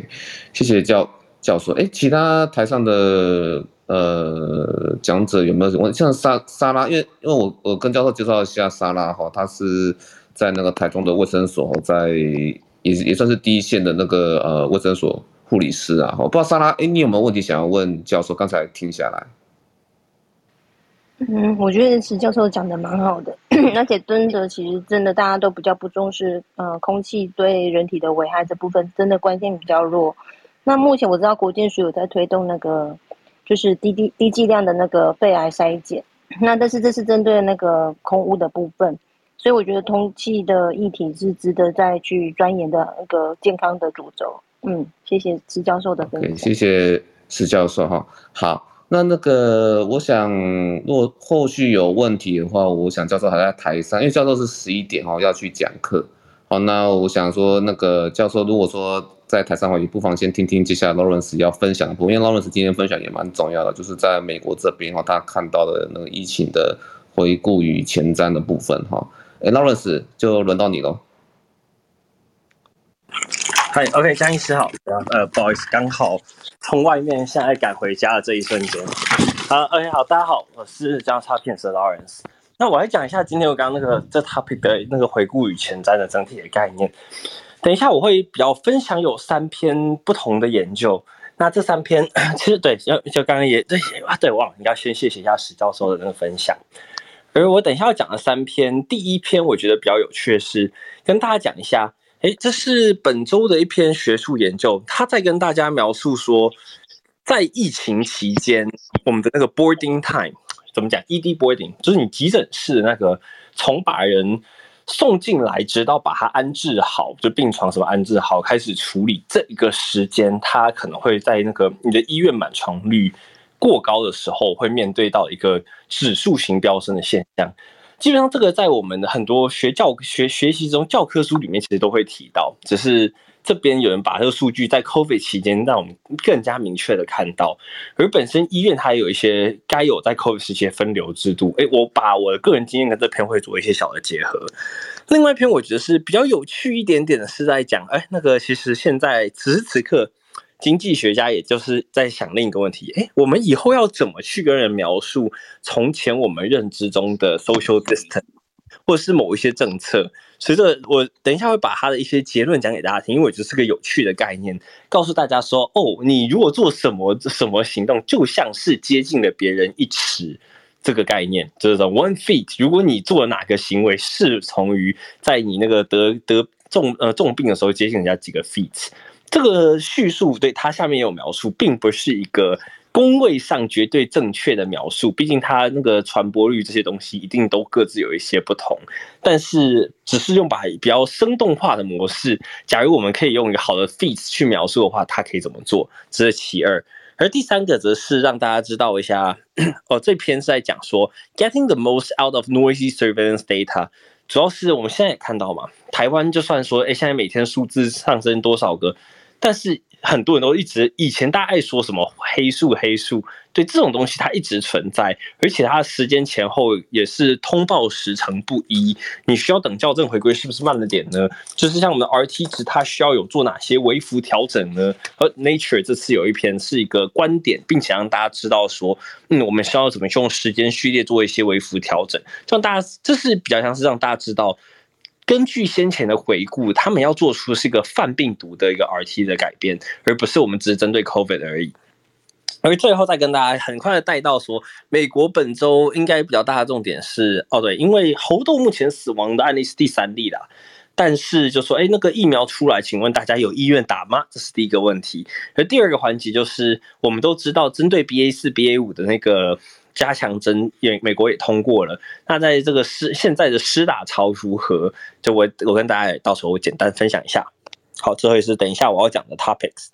S1: 谢谢教教授。哎，其他台上的。呃，讲者有没有问？像莎莎拉，因为因为我我跟教授介绍一下莎拉哈，他是在那个台中的卫生所，在也也算是第一线的那个呃卫生所护理师啊。我不知道莎拉，哎，你有没有问题想要问教授？刚才听下来，
S3: 嗯，我觉得石教授讲的蛮好的，而且真的其实真的大家都比较不重视，呃，空气对人体的危害这部分真的关心比较弱。那目前我知道国健署有在推动那个。就是低低低剂量的那个肺癌筛检，那但是这是针对那个空污的部分，所以我觉得空气的议题是值得再去钻研的那个健康的主轴。嗯，谢谢石教授的分享。
S1: 谢谢石教授哈。好，那那个我想，如果后续有问题的话，我想教授还在台上，因为教授是十一点哦要去讲课。好，那我想说，那个教授如果说。在台上的话，也不妨先听听接下来 Lawrence 要分享的部分，因为 Lawrence 今天分享也蛮重要的，就是在美国这边哈，他看到的那个疫情的回顾与前瞻的部分哈。哎，Lawrence 就轮到你喽。
S4: 嗨，OK，江医师好。呃，不好意思，刚好从外面现在赶回家的这一瞬间。好，OK，好，大家好，我是江叉片师 Lawrence。那我来讲一下今天我刚刚那个这 topic 的那个回顾与前瞻的整体的概念。等一下，我会比较分享有三篇不同的研究。那这三篇 其实对，就就刚刚也对啊，对，忘了你要先谢谢一下史教授的那个分享。而我等一下要讲的三篇，第一篇我觉得比较有趣的是跟大家讲一下，哎，这是本周的一篇学术研究，他在跟大家描述说，在疫情期间，我们的那个 boarding time 怎么讲？ED boarding 就是你急诊室那个从把人。送进来，直到把他安置好，就病床什么安置好，开始处理这一个时间，他可能会在那个你的医院满床率过高的时候，会面对到一个指数型飙升的现象。基本上，这个在我们的很多学教学学习中，教科书里面其实都会提到，只是。这边有人把这个数据在 COVID 期间让我们更加明确的看到，而本身医院它也有一些该有在 COVID 时期的分流制度。诶，我把我的个人经验跟这篇会做一些小的结合。另外一篇我觉得是比较有趣一点点的，是在讲，哎，那个其实现在此时此刻，经济学家也就是在想另一个问题，诶，我们以后要怎么去跟人描述从前我们认知中的 social distance，或是某一些政策？随着我等一下会把他的一些结论讲给大家听，因为我觉得是个有趣的概念，告诉大家说，哦，你如果做什么什么行动，就像是接近了别人一尺，这个概念就是说 one feet。如果你做了哪个行为，是从于在你那个得得重呃重病的时候接近人家几个 feet，这个叙述对它下面也有描述，并不是一个。公位上绝对正确的描述，毕竟它那个传播率这些东西一定都各自有一些不同。但是，只是用把比较生动化的模式，假如我们可以用一个好的 feat 去描述的话，它可以怎么做？这是其二。而第三个则是让大家知道一下，哦，这篇是在讲说 getting the most out of noisy surveillance data，主要是我们现在也看到嘛，台湾就算说，哎，现在每天数字上升多少个。但是很多人都一直以前大家爱说什么黑数黑数，对这种东西它一直存在，而且它时间前后也是通报时程不一，你需要等校正回归是不是慢了点呢？就是像我们的 RT 值，它需要有做哪些微幅调整呢？而 Nature 这次有一篇是一个观点，并且让大家知道说，嗯，我们需要怎么用时间序列做一些微幅调整，让大家这是比较像是让大家知道。根据先前的回顾，他们要做出是一个泛病毒的一个 RT 的改变，而不是我们只针对 COVID 而已。而最后再跟大家很快的带到说，美国本周应该比较大的重点是，哦对，因为猴痘目前死亡的案例是第三例啦，但是就说，哎，那个疫苗出来，请问大家有意愿打吗？这是第一个问题。而第二个环节就是，我们都知道针对 BA 四、BA 五的那个。加强针也美国也通过了，那在这个施现在的施打潮如何？就我我跟大家到时候我简单分享一下。好，最后是等一下我要讲的 topics。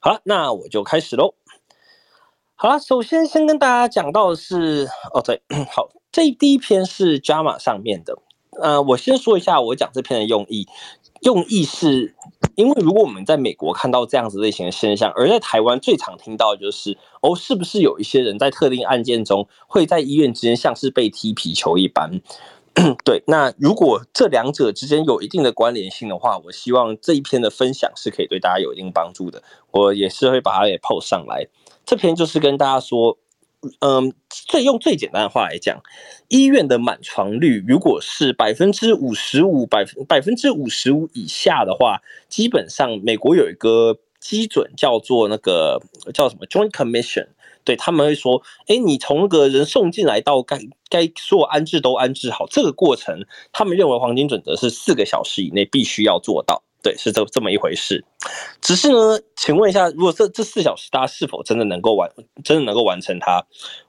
S4: 好了，那我就开始喽。好了，首先先跟大家讲到的是，哦对，好，这第一篇是 JAMA 上面的。呃，我先说一下我讲这篇的用意，用意是。因为如果我们在美国看到这样子类型的现象，而在台湾最常听到的就是哦，是不是有一些人在特定案件中会在医院之间像是被踢皮球一般？对，那如果这两者之间有一定的关联性的话，我希望这一篇的分享是可以对大家有一定帮助的。我也是会把它给 post 上来。这篇就是跟大家说。嗯，最用最简单的话来讲，医院的满床率如果是百分之五十五、百分百分之五十五以下的话，基本上美国有一个基准叫做那个叫什么 Joint Commission，对，他们会说，哎，你从个人送进来到该该所有安置都安置好，这个过程，他们认为黄金准则是四个小时以内必须要做到。对，是这这么一回事。只是呢，请问一下，如果这这四小时大家是否真的能够完，真的能够完成它？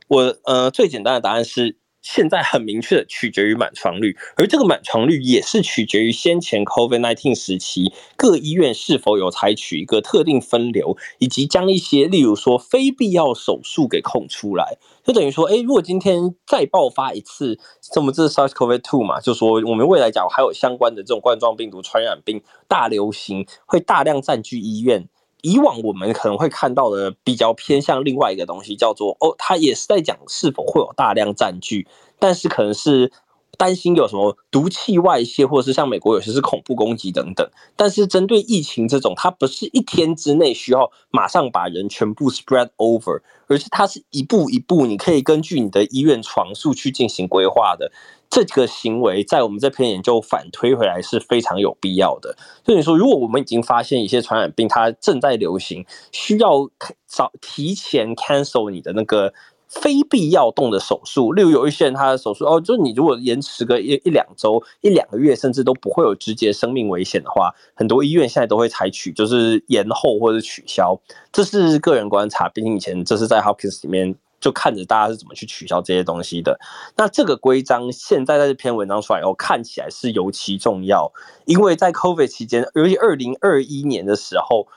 S4: 我呃，最简单的答案是。现在很明确的取决于满床率，而这个满床率也是取决于先前 COVID-19 时期各医院是否有采取一个特定分流，以及将一些例如说非必要手术给空出来。就等于说，哎，如果今天再爆发一次，这么这 SARS-CoV-2 嘛，就说我们未来讲还有相关的这种冠状病毒传染病大流行，会大量占据医院。以往我们可能会看到的比较偏向另外一个东西，叫做哦，它也是在讲是否会有大量占据，但是可能是担心有什么毒气外泄，或者是像美国有些是恐怖攻击等等。但是针对疫情这种，它不是一天之内需要马上把人全部 spread over，而是它是一步一步，你可以根据你的医院床数去进行规划的。这个行为在我们这篇研究反推回来是非常有必要的。所以说，如果我们已经发现一些传染病它正在流行，需要早提前 cancel 你的那个非必要动的手术，例如有一些人他的手术哦，就是你如果延迟个一一两周、一两个月，甚至都不会有直接生命危险的话，很多医院现在都会采取就是延后或者取消。这是个人观察，毕竟以前这是在 Hopkins 里面。就看着大家是怎么去取消这些东西的。那这个规章现在在这篇文章出来以后，看起来是尤其重要，因为在 COVID 期间，尤其二零二一年的时候。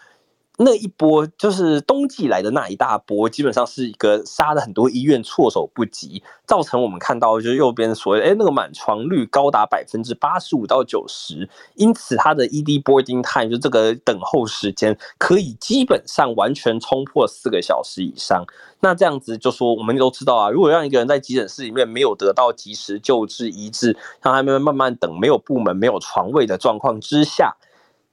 S4: 那一波就是冬季来的那一大波，基本上是一个杀了很多医院措手不及，造成我们看到就是右边所谓哎那个满床率高达百分之八十五到九十，因此它的 ED boarding time 就这个等候时间可以基本上完全冲破四个小时以上。那这样子就说我们都知道啊，如果让一个人在急诊室里面没有得到及时救治医治，让他们慢慢等没有部门没有床位的状况之下。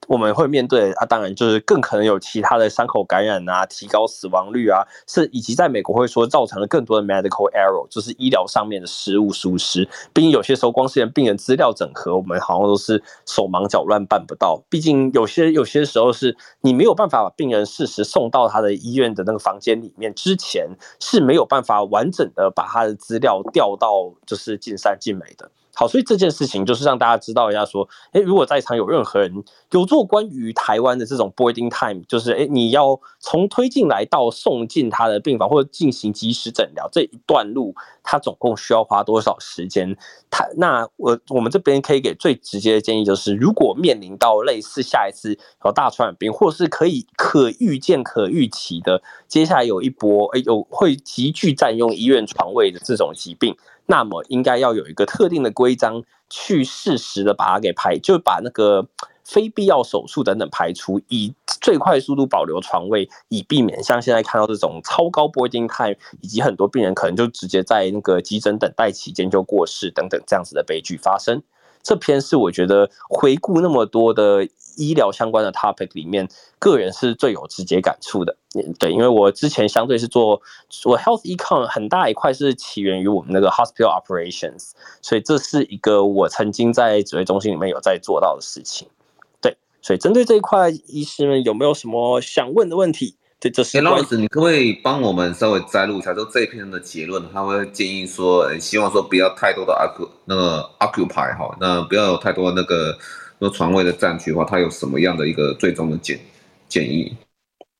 S4: 我们会面对啊，当然就是更可能有其他的伤口感染啊，提高死亡率啊，是以及在美国会说造成了更多的 medical error，就是医疗上面的失误疏失。毕竟有些时候光是连病人资料整合，我们好像都是手忙脚乱办不到。毕竟有些有些时候是你没有办法把病人适时送到他的医院的那个房间里面之前，是没有办法完整的把他的资料调到就是尽善尽美的。好，所以这件事情就是让大家知道一下，说，诶，如果在场有任何人有做关于台湾的这种 boarding time，就是，诶，你要从推进来到送进他的病房或者进行即时诊疗这一段路，他总共需要花多少时间？他那我我们这边可以给最直接的建议，就是如果面临到类似下一次有大传染病，或是可以可预见、可预期的，接下来有一波，诶，有会急剧占用医院床位的这种疾病。那么应该要有一个特定的规章，去适时的把它给排，就把那个非必要手术等等排除，以最快速度保留床位，以避免像现在看到这种超高 boarding time，以及很多病人可能就直接在那个急诊等待期间就过世等等这样子的悲剧发生。这篇是我觉得回顾那么多的医疗相关的 topic 里面，个人是最有直接感触的。对，因为我之前相对是做我 health econ 很大一块是起源于我们那个 hospital operations，所以这是一个我曾经在指挥中心里面有在做到的事情。对，所以针对这一块，医师们有没有什么想问的问题？对，这是。
S1: 老师，你可不可以帮我们稍微摘录一下，就这一篇的结论？他会建议说，希望说不要太多的 occup 那个 occupy 哈，那不要有太多那个那床位的占据的话，他有什么样的一个最终的建建议？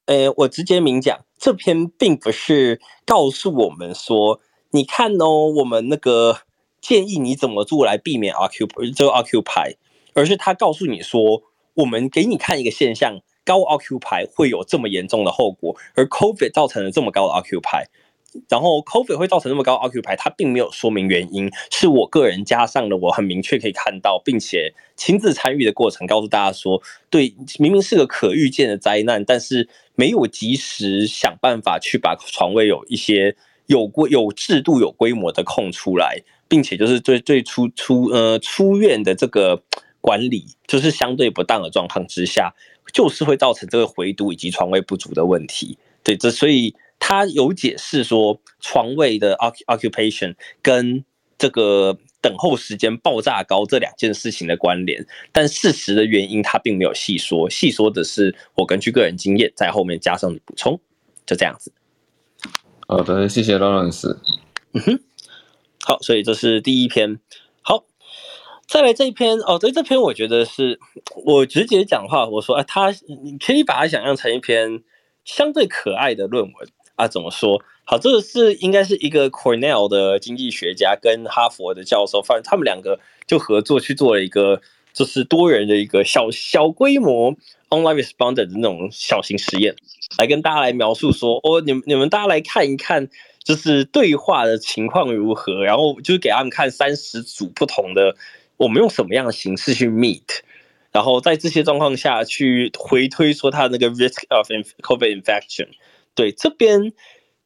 S4: 诶，我直接明讲，这篇并不是告诉我们说，你看哦，我们那个建议你怎么做来避免 occup 这个 occupy，而是他告诉你说，我们给你看一个现象。高 occupy 会有这么严重的后果，而 COVID 造成了这么高的 occupy，然后 COVID 会造成那么高 occupy，它并没有说明原因，是我个人加上了我很明确可以看到，并且亲自参与的过程，告诉大家说，对，明明是个可预见的灾难，但是没有及时想办法去把床位有一些有规有制度有规模的空出来，并且就是最最初出呃出院的这个管理就是相对不当的状况之下。就是会造成这个回堵以及床位不足的问题，对，这所以他有解释说床位的 occupation 跟这个等候时间爆炸高这两件事情的关联，但事实的原因他并没有细说，细说的是我根据个人经验在后面加上补充，就这样子。
S1: 好的，谢谢 Lawrence。
S4: 嗯哼，好，所以这是第一篇。好再来这一篇哦，对，这篇我觉得是我直接讲话，我说，啊，他你可以把它想象成一篇相对可爱的论文啊。怎么说？好，这个是应该是一个 Cornell 的经济学家跟哈佛的教授，反正他们两个就合作去做了一个，就是多人的一个小小规模 online respondent 的那种小型实验，来跟大家来描述说，哦，你们你们大家来看一看，就是对话的情况如何，然后就是给他们看三十组不同的。我们用什么样的形式去 meet，然后在这些状况下去回推说他那个 risk of COVID infection。对，这边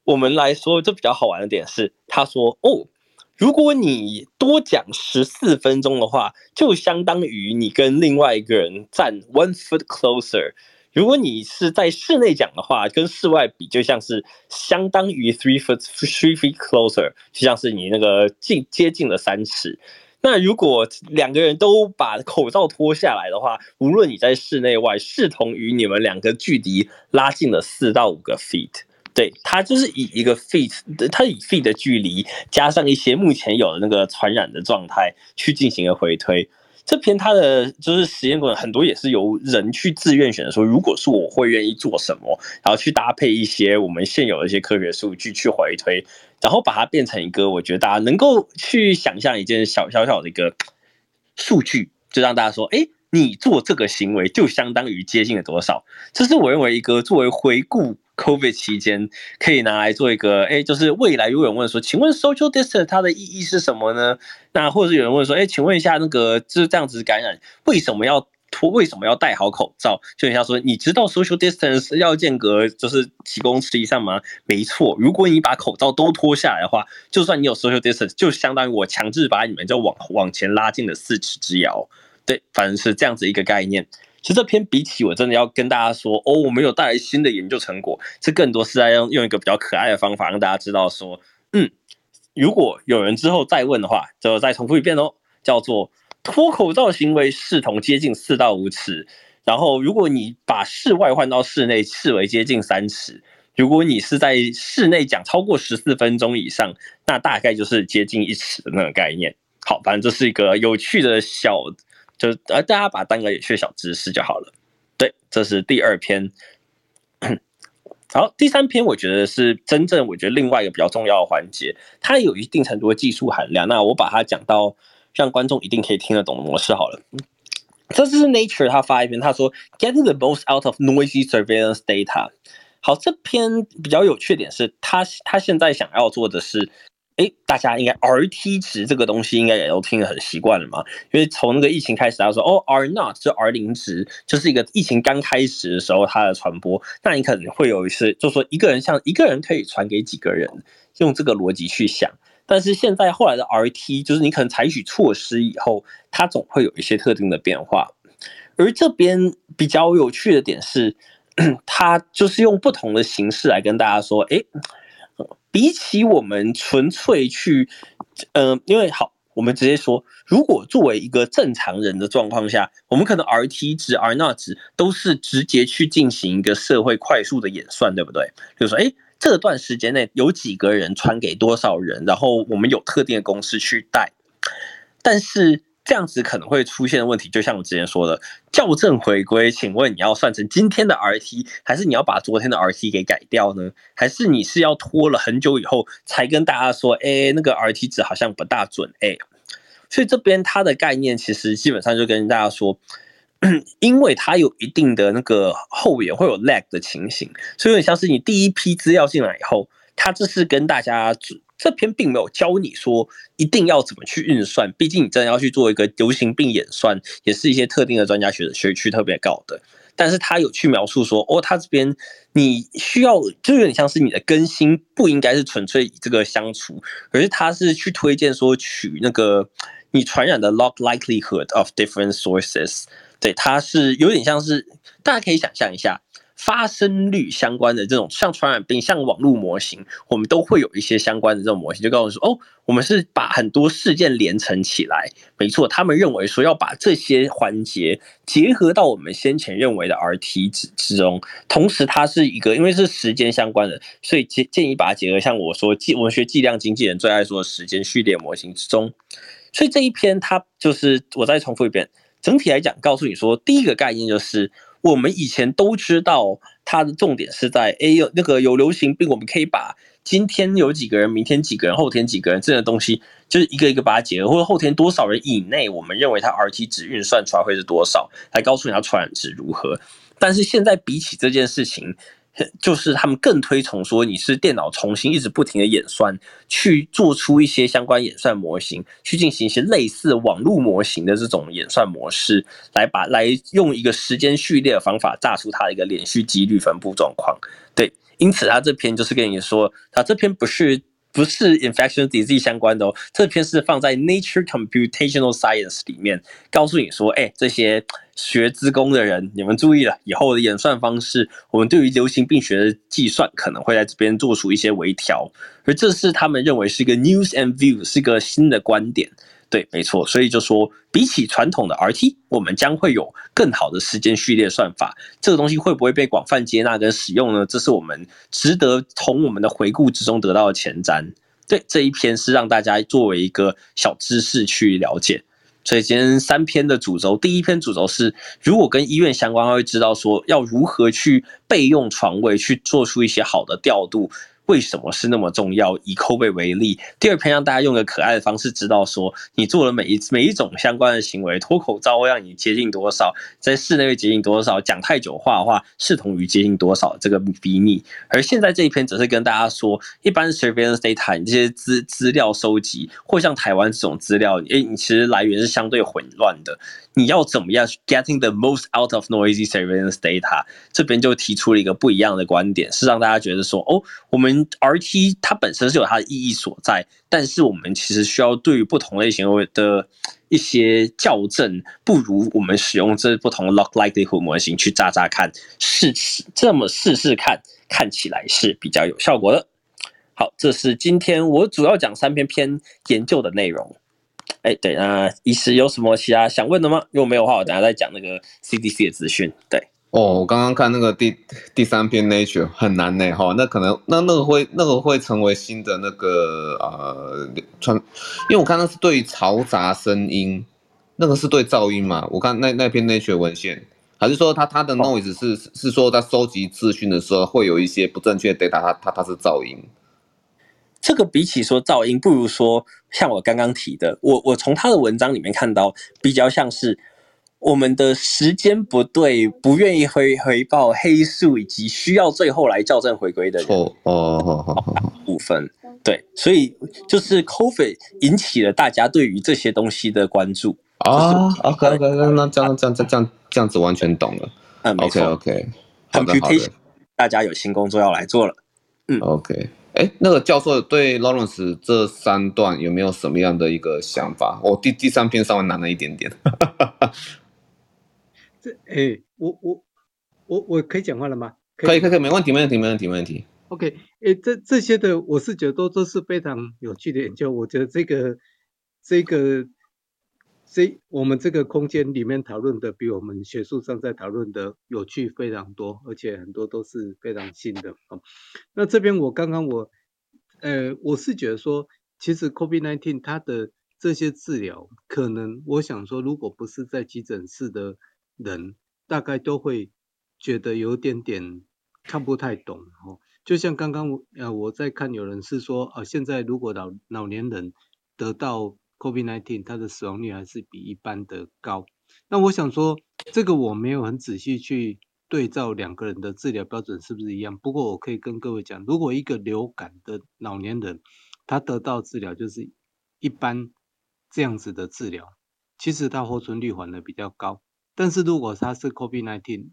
S4: 我们来说，这比较好玩的点是，他说哦，如果你多讲十四分钟的话，就相当于你跟另外一个人站 one foot closer。如果你是在室内讲的话，跟室外比，就像是相当于 three foot three feet closer，就像是你那个近接近了三尺。那如果两个人都把口罩脱下来的话，无论你在室内外，视同于你们两个距离拉近了四到五个 feet。对，它就是以一个 feet，它以 feet 的距离加上一些目前有的那个传染的状态去进行一个回推。这篇它的就是实验过程很多也是由人去自愿选择说，如果是我会愿意做什么，然后去搭配一些我们现有的一些科学数据去回推。然后把它变成一个，我觉得大家能够去想象一件小小小的一个 数据，就让大家说，哎，你做这个行为就相当于接近了多少？这是我认为一个作为回顾 COVID 期间可以拿来做一个，哎，就是未来如果有人问说，请问 social distance 它的意义是什么呢？那或者是有人问说，哎，请问一下那个就是这样子感染为什么要？脱为什么要戴好口罩？就很像说，你知道 social distance 要间隔就是几公尺以上吗？没错，如果你把口罩都脱下来的话，就算你有 social distance，就相当于我强制把你们就往往前拉近了四尺之遥。对，反正是这样子一个概念。其实这篇比起我真的要跟大家说，哦，我们有带来新的研究成果，这更多是在用用一个比较可爱的方法让大家知道说，嗯，如果有人之后再问的话，就再重复一遍哦，叫做。脱口罩行为视同接近四到五尺，然后如果你把室外换到室内，视为接近三尺。如果你是在室内讲超过十四分钟以上，那大概就是接近一尺的那个概念。好，反正这是一个有趣的小，就呃大家把它当个有趣的小知识就好了。对，这是第二篇。好，第三篇我觉得是真正我觉得另外一个比较重要的环节，它有一定程度的技术含量。那我把它讲到。让观众一定可以听得懂的模式好了。这是 Nature 他发一篇，他说 Getting the most out of noisy surveillance data。好，这篇比较有趣点是他他现在想要做的是，哎，大家应该 RT 值这个东西应该也都听得很习惯了嘛？因为从那个疫情开始，他说哦，R not 就 R 零值，就是一个疫情刚开始的时候它的传播。那你可能会有一次，就说一个人像一个人可以传给几个人，用这个逻辑去想。但是现在后来的 RT，就是你可能采取措施以后，它总会有一些特定的变化。而这边比较有趣的点是，它就是用不同的形式来跟大家说，哎。比起我们纯粹去，嗯、呃，因为好，我们直接说，如果作为一个正常人的状况下，我们可能 RT 值、R0 值都是直接去进行一个社会快速的演算，对不对？就是说，哎，这段时间内有几个人传给多少人，然后我们有特定的公式去带，但是。这样子可能会出现的问题，就像我之前说的，校正回归，请问你要算成今天的 RT，还是你要把昨天的 RT 给改掉呢？还是你是要拖了很久以后才跟大家说，哎，那个 RT 值好像不大准，哎，所以这边它的概念其实基本上就跟大家说，因为它有一定的那个后援会有 lag 的情形，所以有点像是你第一批资料进来以后，它这是跟大家。这篇并没有教你说一定要怎么去运算，毕竟你真的要去做一个流行病演算，也是一些特定的专家学的学区特别高的。但是他有去描述说，哦，他这边你需要就有点像是你的更新不应该是纯粹以这个相除，而是他是去推荐说取那个你传染的 log likelihood of different sources，对，它是有点像是大家可以想象一下。发生率相关的这种像传染病、像网络模型，我们都会有一些相关的这种模型，就告诉说，哦，我们是把很多事件连成起来。没错，他们认为说要把这些环节结合到我们先前认为的 RT 值之中，同时它是一个因为是时间相关的，所以建建议把它结合，像我说计我们学计量经纪人最爱说的时间序列模型之中。所以这一篇它就是我再重复一遍，整体来讲，告诉你说第一个概念就是。我们以前都知道，它的重点是在 A 有那个有流行病，我们可以把今天有几个人，明天几个人，后天几个人这样的东西，就是一个一个把它结合，或者后天多少人以内，我们认为它 RT 值运算出来会是多少，来告诉你它传染值如何。但是现在比起这件事情。就是他们更推崇说，你是电脑重新一直不停的演算，去做出一些相关演算模型，去进行一些类似网络模型的这种演算模式，来把来用一个时间序列的方法炸出它的一个连续几率分布状况。对，因此他这篇就是跟你说，他这篇不是。不是 infection disease 相关的哦，这篇是放在 Nature Computational Science 里面，告诉你说，哎，这些学资工的人，你们注意了，以后的演算方式，我们对于流行病学的计算可能会在这边做出一些微调，而这是他们认为是一个 news and view，是一个新的观点。对，没错，所以就说，比起传统的 RT，我们将会有更好的时间序列算法。这个东西会不会被广泛接纳跟使用呢？这是我们值得从我们的回顾之中得到的前瞻。对，这一篇是让大家作为一个小知识去了解。所以今天三篇的主轴，第一篇主轴是如果跟医院相关，会知道说要如何去备用床位，去做出一些好的调度。为什么是那么重要？以 COVID 为例，第二篇让大家用个可爱的方式知道说，你做了每一每一种相关的行为，脱口罩会让你接近多少，在室内会接近多少，讲太久话的话，视同于接近多少这个比拟。而现在这一篇则是跟大家说，一般 surveillance data 你这些资资料收集，或像台湾这种资料，诶，你其实来源是相对混乱的。你要怎么样 getting the most out of noisy surveillance data？这边就提出了一个不一样的观点，是让大家觉得说，哦，我们 RT 它本身是有它的意义所在，但是我们其实需要对于不同类型的一些校正，不如我们使用这不同 log likelihood 模型去炸炸看，试试这么试试看，看起来是比较有效果的。好，这是今天我主要讲三篇篇研究的内容。哎，对，那医师有什么其他想问的吗？如果没有的话，我等下再讲那个 CDC 的资讯。对，哦，
S1: 我刚刚看那个第第三篇 Nature 很难呢，哈，那可能那那个会那个会成为新的那个呃传，因为我看那是对嘈杂声音，那个是对噪音嘛？我看那那篇 Nature 文献，还是说他他的 noise 是、哦、是说在收集资讯的时候会有一些不正确的 data，它它它是噪音。
S4: 这个比起说噪音，不如说像我刚刚提的，我我从他的文章里面看到，比较像是我们的时间不对，不愿意回回报黑数，以及需要最后来校正回归的人
S1: 哦哦好好好
S4: 部分，对，所以就是 COVID 引起了大家对于这些东西的关注
S1: 啊。OK OK，那这样这样这样这样这样子完全懂了。
S4: 嗯
S1: ，OK OK，好的好的，
S4: 大家有新工作要来做了。嗯
S1: ，OK。哎，那个教授对 Lawrence 这三段有没有什么样的一个想法？我、哦、第第三篇稍微难了一点点。
S2: 这哎，我我我我可以讲话了吗？
S1: 可以可以可以，没问题没问题没问题没问题。
S2: OK，哎，这这些的我是觉得都都是非常有趣的研究。我觉得这个这个这我们这个空间里面讨论的比我们学术上在讨论的有趣非常多，而且很多都是非常新的。哦，那这边我刚刚我呃我是觉得说，其实 COVID-19 它的这些治疗，可能我想说，如果不是在急诊室的。人大概都会觉得有点点看不太懂哦，就像刚刚我呃我在看有人是说啊，现在如果老老年人得到 COVID-19，它的死亡率还是比一般的高。那我想说，这个我没有很仔细去对照两个人的治疗标准是不是一样。不过我可以跟各位讲，如果一个流感的老年人，他得到治疗就是一般这样子的治疗，其实他活存率反而比较高。但是如果他是 COVID-19，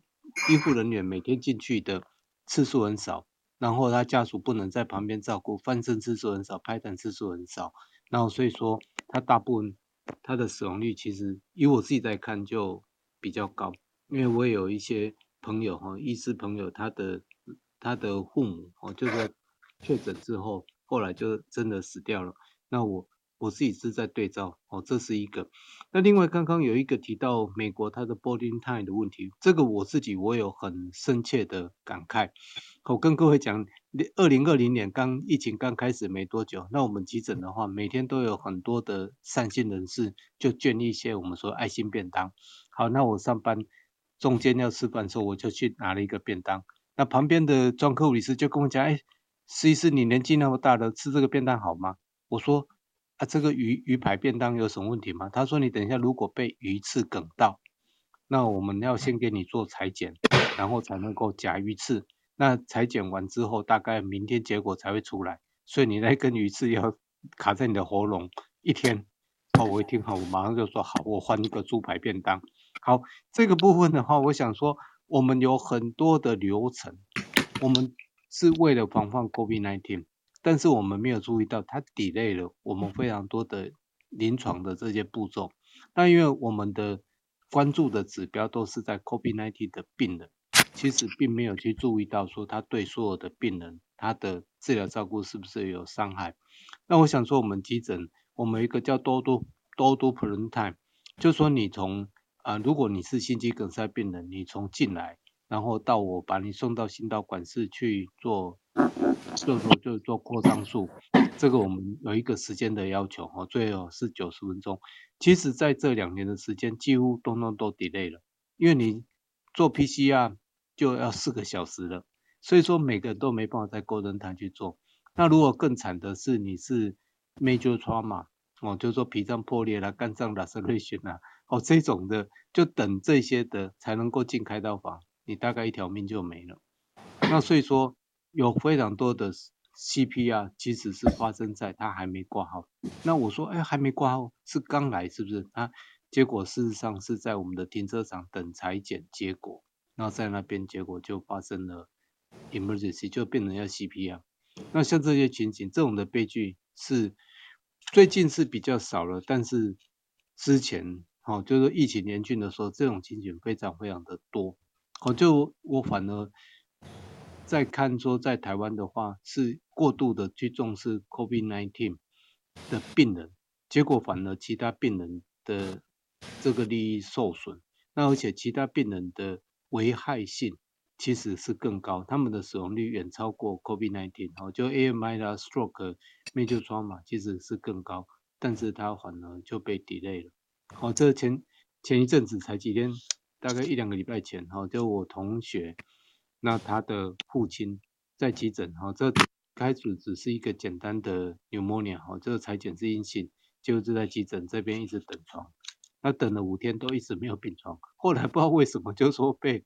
S2: 医护人员每天进去的次数很少，然后他家属不能在旁边照顾，翻身次数很少，拍痰次数很少，然后所以说它大部分它的死亡率其实以我自己在看就比较高，因为我也有一些朋友哈，医师朋友他的他的父母哦，就在确诊之后，后来就真的死掉了，那我。我自己是在对照哦，这是一个。那另外刚刚有一个提到美国它的 boarding time 的问题，这个我自己我有很深切的感慨。我跟各位讲，二零二零年刚疫情刚开始没多久，那我们急诊的话，每天都有很多的善心人士就捐一些我们说爱心便当。好，那我上班中间要吃饭的时候，我就去拿了一个便当。那旁边的专科护理师就跟我讲，哎，实习师你年纪那么大了，吃这个便当好吗？我说。啊，这个鱼鱼排便当有什么问题吗？他说，你等一下如果被鱼刺梗到，那我们要先给你做裁剪，然后才能够夹鱼刺。那裁剪完之后，大概明天结果才会出来，所以你那根鱼刺要卡在你的喉咙一天。哦，我一听好，我马上就说好，我换一个猪排便当。好，这个部分的话，我想说，我们有很多的流程，我们是为了防范 COVID-19。但是我们没有注意到，它 delay 了我们非常多的临床的这些步骤。那因为我们的关注的指标都是在 COVID-19 的病人，其实并没有去注意到说他对所有的病人他的治疗照顾是不是有伤害。那我想说，我们急诊我们一个叫多多多多 prone time，就说你从啊、呃，如果你是心肌梗塞病人，你从进来，然后到我把你送到心导管室去做。就说就是做扩张术，这个我们有一个时间的要求哦，最好是九十分钟。其实在这两年的时间，几乎都都都 delay 了，因为你做 PCR 就要四个小时了，所以说每个人都没办法在 golden time 去做。那如果更惨的是你是 major trauma 哦，就是说脾脏破裂了、肝脏 laceration 啦，哦这种的，就等这些的才能够进开刀房，你大概一条命就没了。那所以说。有非常多的 CPR 其实是发生在他还没挂号。那我说，哎，还没挂号是刚来是不是？他结果事实上是在我们的停车场等裁剪结果，然后在那边结果就发生了 emergency，就变成要 CPR。那像这些情景，这种的悲剧是最近是比较少了，但是之前，哦，就是疫情严峻的时候，这种情景非常非常的多。我，就我反而。在看说，在台湾的话，是过度的去重视 COVID-19 的病人，结果反而其他病人的这个利益受损。那而且其他病人的危害性其实是更高，他们的死亡率远超过 COVID-19。哦，就 AMI 啦、Stroke、Major Trauma 其实是更高，但是它反而就被 delay 了。好，这前前一阵子才几天，大概一两个礼拜前，哈，就我同学。那他的父亲在急诊哈，这开始只是一个简单的 pneumonia 哈，这个裁剪是阴性，就是在急诊这边一直等床，那等了五天都一直没有病床，后来不知道为什么就说被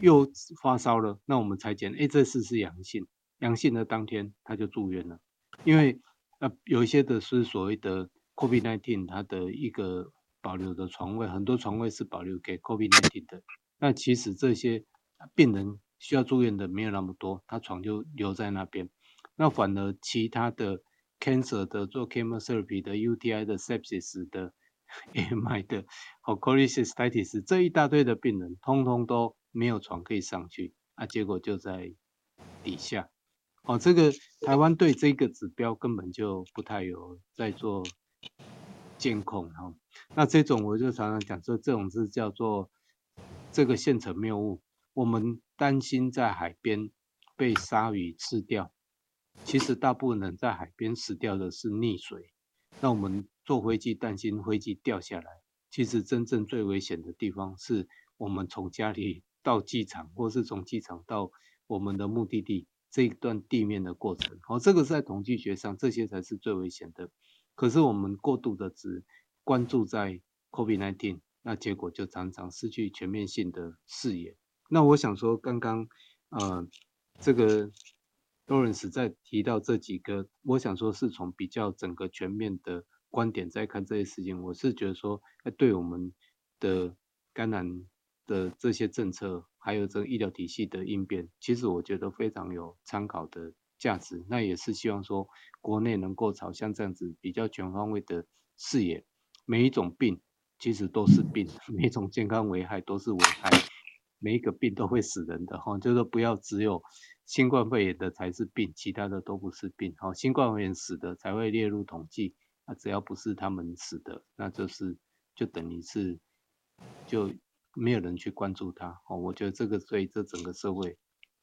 S2: 又发烧了，那我们才检，哎，这次是阳性，阳性的当天他就住院了，因为呃有一些的是所谓的 COVID-19，它的一个保留的床位，很多床位是保留给 COVID-19 的，那其实这些病人需要住院的没有那么多，他床就留在那边。那反而其他的 cancer 的做 chemotherapy 的 UTI 的 sepsis 的 AMI 的和 cholecystitis 这一大堆的病人，通通都没有床可以上去啊，结果就在底下。哦，这个台湾对这个指标根本就不太有在做监控哈。那这种我就常常讲说，这种是叫做这个现成谬误。我们担心在海边被鲨鱼吃掉。其实大部分人在海边死掉的是溺水，那我们坐飞机担心飞机掉下来。其实真正最危险的地方是我们从家里到机场，或是从机场到我们的目的地这一段地面的过程。好，这个在统计学上，这些才是最危险的。可是我们过度的只关注在 COVID-19，那结果就常常失去全面性的视野。那我想说，刚刚呃这个。Lawrence 在提到这几个，我想说是从比较整个全面的观点在看这些事情，我是觉得说，对我们的感染的这些政策，还有这个医疗体系的应变，其实我觉得非常有参考的价值。那也是希望说，国内能够朝向这样子比较全方位的视野，每一种病其实都是病，每一种健康危害都是危害，每一个病都会死人的哈，就是不要只有。新冠肺炎的才是病，其他的都不是病。好，新冠肺炎死的才会列入统计。那只要不是他们死的，那就是就等于是就没有人去关注它。哦，我觉得这个对这整个社会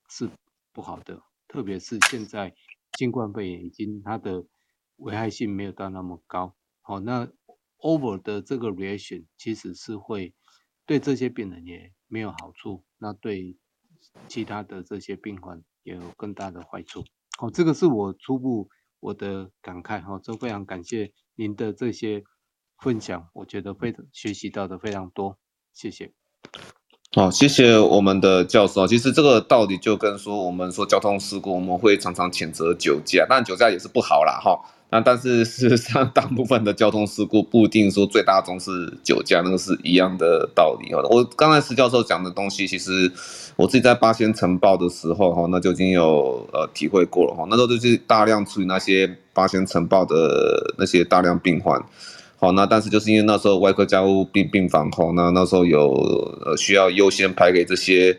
S2: 是不好的，特别是现在新冠肺炎已经它的危害性没有到那么高。好，那 over 的这个 reaction 其实是会对这些病人也没有好处。那对其他的这些病患。也有更大的坏处。好，这个是我初步我的感慨哈，真非常感谢您的这些分享，我觉得非常学习到的非常多，谢谢。
S1: 好，谢谢我们的教授。其实这个道理就跟说我们说交通事故，我们会常常谴责酒驾，但酒驾也是不好啦哈。那但是 事实上，大部分的交通事故不一定说最大宗是酒驾，那个是一样的道理。我刚才石教授讲的东西，其实我自己在八仙尘爆的时候哈，那就已经有呃体会过了哈。那时候就是大量处理那些八仙尘爆的那些大量病患，好，那但是就是因为那时候外科加护病病房哈，那那时候有需要优先排给这些。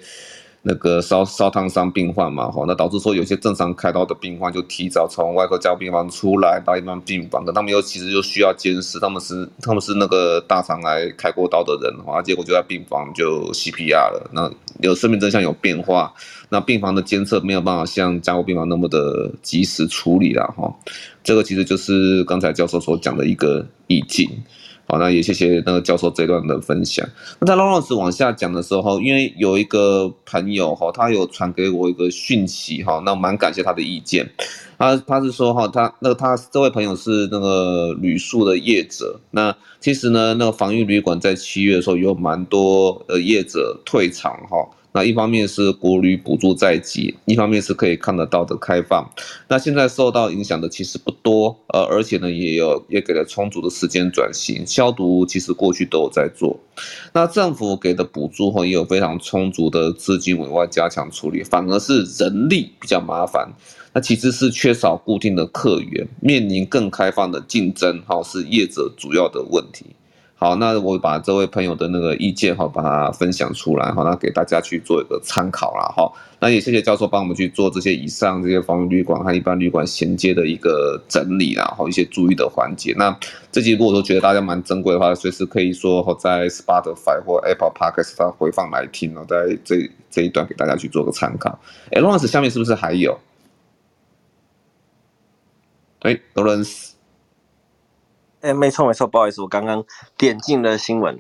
S1: 那个烧烧烫伤病患嘛，哈，那导致说有些正常开刀的病患就提早从外科加护病房出来到一般病房，可他们又其实又需要监视，他们是他们是那个大肠癌开过刀的人，哈，结果就在病房就 CPR 了，那有生命真相有变化，那病房的监测没有办法像加护病房那么的及时处理了，哈，这个其实就是刚才教授所讲的一个意境。好，那也谢谢那个教授这段的分享。那在 Lawrence 往下讲的时候，因为有一个朋友哈，他有传给我一个讯息哈，那蛮感谢他的意见。他他是说哈，他那他这位朋友是那个旅宿的业者。那其实呢，那个防疫旅馆在七月的时候有蛮多呃业者退场哈。那一方面是国旅补助在即，一方面是可以看得到的开放。那现在受到影响的其实不多，呃，而且呢也有也给了充足的时间转型消毒，其实过去都有在做。那政府给的补助后也有非常充足的资金委外加强处理，反而是人力比较麻烦。那其实是缺少固定的客源，面临更开放的竞争，哈，是业者主要的问题。好，那我把这位朋友的那个意见哈，把它分享出来，好，那给大家去做一个参考啦，哈。那也谢谢教授帮我们去做这些以上这些防疫旅馆和一般旅馆衔接的一个整理啦，然后一些注意的环节。那这集如果说觉得大家蛮珍贵的话，随时可以说在 Spotify 或 Apple Podcast 回放来听哦，在这这一段给大家去做个参考。哎，Lawrence 下面是不是还有？哎，Lawrence。
S4: 哎，没错没错，不好意思，我刚刚点进了新闻。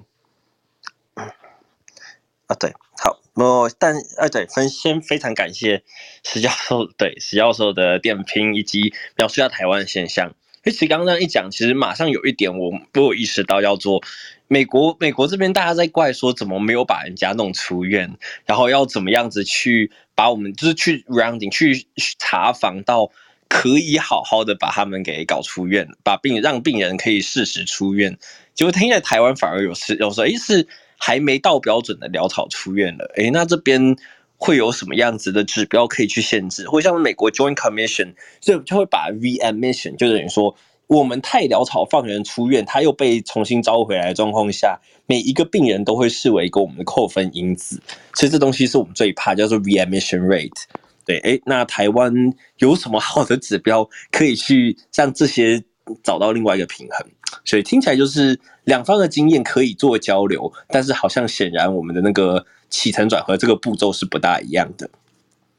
S4: 啊，对，好，我但啊，对，分先非常感谢石教授，对石教授的点评以及描述一下台湾的现象。其实刚刚一讲，其实马上有一点我我有意识到要做美国美国这边大家在怪说怎么没有把人家弄出院，然后要怎么样子去把我们就是去 rounding 去查访到可以好好的把他们给搞出院，把病让病人可以适时出院。结果听在台湾反而有时有时候诶是还没到标准的潦草出院了，诶那这边会有什么样子的指标可以去限制？或像美国 Joint Commission 就就会把 readmission 就等于说。我们太潦草放人出院，他又被重新招回来的状况下，每一个病人都会视为一个我们的扣分因子，所以这东西是我们最怕，叫做 readmission rate。对，哎，那台湾有什么好的指标可以去让这些找到另外一个平衡？所以听起来就是两方的经验可以做交流，但是好像显然我们的那个起承转合这个步骤是不大一样的。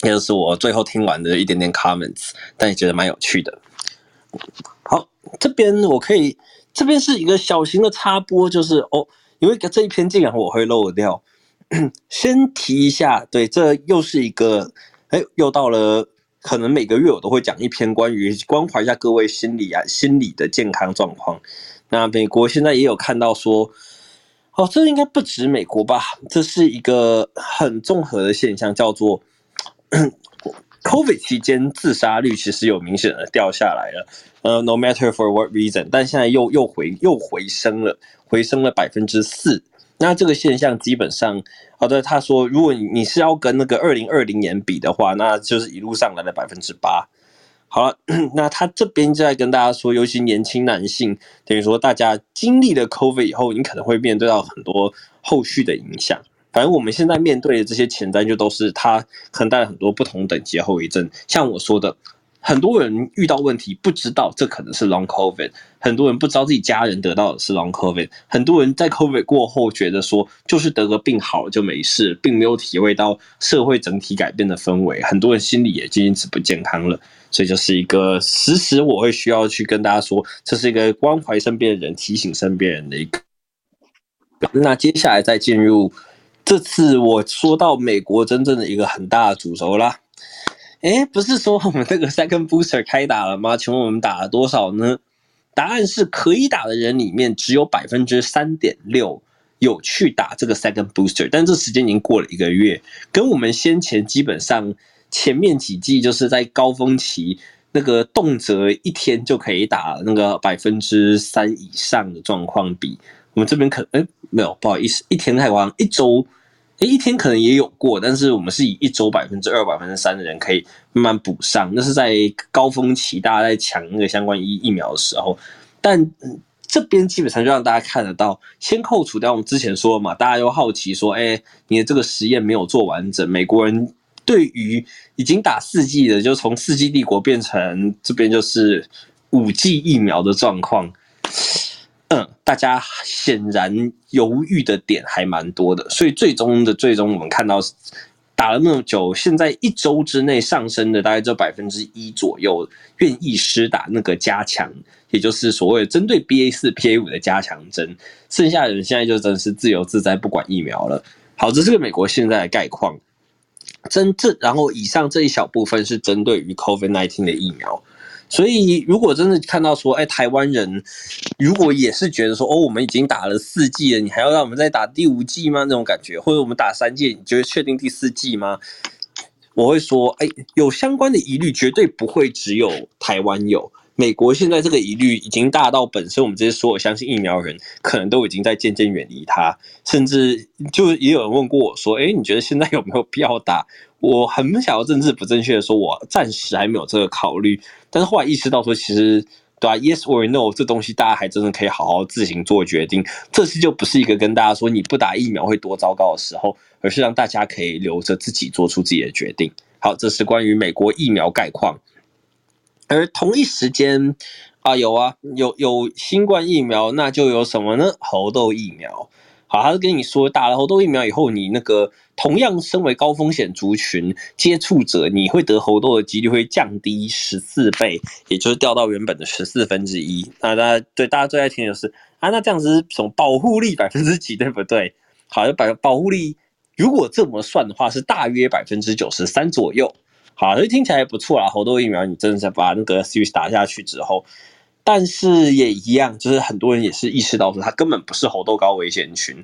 S4: 那就是我最后听完的一点点 comments，但也觉得蛮有趣的。好。这边我可以，这边是一个小型的插播，就是哦，因为这一篇竟然我会漏掉，先提一下，对，这又是一个，哎，又到了，可能每个月我都会讲一篇关于关怀一下各位心理啊，心理的健康状况。那美国现在也有看到说，哦，这应该不止美国吧，这是一个很综合的现象，叫做。COVID 期间自杀率其实有明显的掉下来了，呃，no matter for what reason，但现在又又回又回升了，回升了百分之四。那这个现象基本上，好的，他说，如果你你是要跟那个二零二零年比的话，那就是一路上来的百分之八。好了，那他这边就在跟大家说，尤其年轻男性，等于说大家经历了 COVID 以后，你可能会面对到很多后续的影响。反正我们现在面对的这些潜在就都是它可能带来很多不同等级的后遗症。像我说的，很多人遇到问题不知道这可能是 Long COVID，很多人不知道自己家人得到的是 Long COVID，很多人在 COVID 过后觉得说就是得个病好了就没事，并没有体会到社会整体改变的氛围，很多人心理也因此不健康了。所以就是一个时时我会需要去跟大家说，这是一个关怀身边的人、提醒身边人的一个。那接下来再进入。这次我说到美国真正的一个很大的主轴啦，诶，不是说我们这个 second booster 开打了吗？请问我们打了多少呢？答案是可以打的人里面只有百分之三点六有去打这个 second booster，但这时间已经过了一个月，跟我们先前基本上前面几季就是在高峰期那个动辄一天就可以打那个百分之三以上的状况比。我们这边可哎没有，不好意思，一天太夸张，一周诶一天可能也有过，但是我们是以一周百分之二、百分之三的人可以慢慢补上，那是在高峰期大家在抢那个相关疫疫苗的时候，但、这边基本上就让大家看得到，先扣除掉我们之前说的嘛，大家又好奇说，哎，你的这个实验没有做完整，美国人对于已经打四剂的，就从四剂帝国变成这边就是五剂疫苗的状况。嗯，大家显然犹豫的点还蛮多的，所以最终的最终，我们看到打了那么久，现在一周之内上升的大概只有百分之一左右愿意施打那个加强，也就是所谓针对 BA 四、P A 五的加强针，剩下的人现在就真的是自由自在，不管疫苗了。好，这是个美国现在的概况，真正然后以上这一小部分是针对于 COVID-19 的疫苗。所以，如果真的看到说，哎，台湾人如果也是觉得说，哦，我们已经打了四剂了，你还要让我们再打第五剂吗？那种感觉，或者我们打三剂，你觉得确定第四剂吗？我会说，哎，有相关的疑虑，绝对不会只有台湾有。美国现在这个疑虑已经大到本身，我们这些所有相信疫苗人，可能都已经在渐渐远离它。甚至就也有人问过我说，哎，你觉得现在有没有必要打？我很想要政治不正确的说，我暂时还没有这个考虑。但是后来意识到说，其实对吧？Yes or no，这东西大家还真的可以好好自行做决定。这次就不是一个跟大家说你不打疫苗会多糟糕的时候，而是让大家可以留着自己做出自己的决定。好，这是关于美国疫苗概况。而同一时间啊，有啊，有有新冠疫苗，那就有什么呢？猴痘疫苗。好，他是跟你说，打了猴痘疫苗以后，你那个同样身为高风险族群接触者，你会得猴痘的几率会降低十四倍，也就是掉到原本的十四分之一。那大家对大家最爱听的是啊，那这样子是什么保护力百分之几，对不对？好，百保护力如果这么算的话，是大约百分之九十三左右。好，所以听起来不错啦。猴痘疫苗，你真的是把那个 series 打下去之后，但是也一样，就是很多人也是意识到说，它根本不是猴痘高危险群。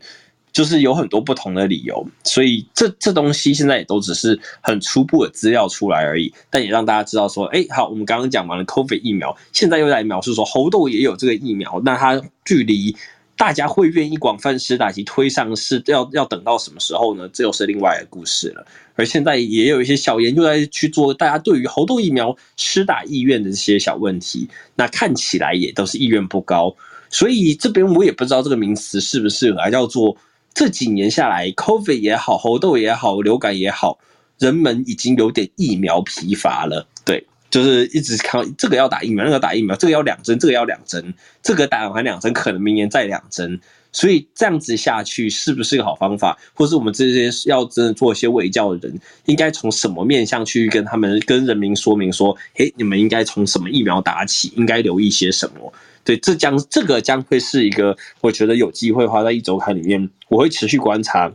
S4: 就是有很多不同的理由，所以这这东西现在也都只是很初步的资料出来而已，但也让大家知道说，哎，好，我们刚刚讲完了 COVID 疫苗，现在又来描述说猴痘也有这个疫苗，那它距离大家会愿意广泛施打及推上市，要要等到什么时候呢？这又是另外一个故事了。而现在也有一些小研究在去做，大家对于猴痘疫苗施打意愿的这些小问题，那看起来也都是意愿不高，所以这边我也不知道这个名词是不是来叫做。这几年下来，COVID 也好，猴痘也好，流感也好，人们已经有点疫苗疲乏了。对，就是一直看这个要打疫苗，那个打疫苗，这个要两针，这个要两针，这个打完两针，可能明年再两针。所以这样子下去是不是个好方法？或是我们这些要真的做一些卫教的人，应该从什么面向去跟他们、跟人民说明说，诶，你们应该从什么疫苗打起，应该留意些什么？对，这将这个将会是一个，我觉得有机会花在一周刊里面，我会持续观察，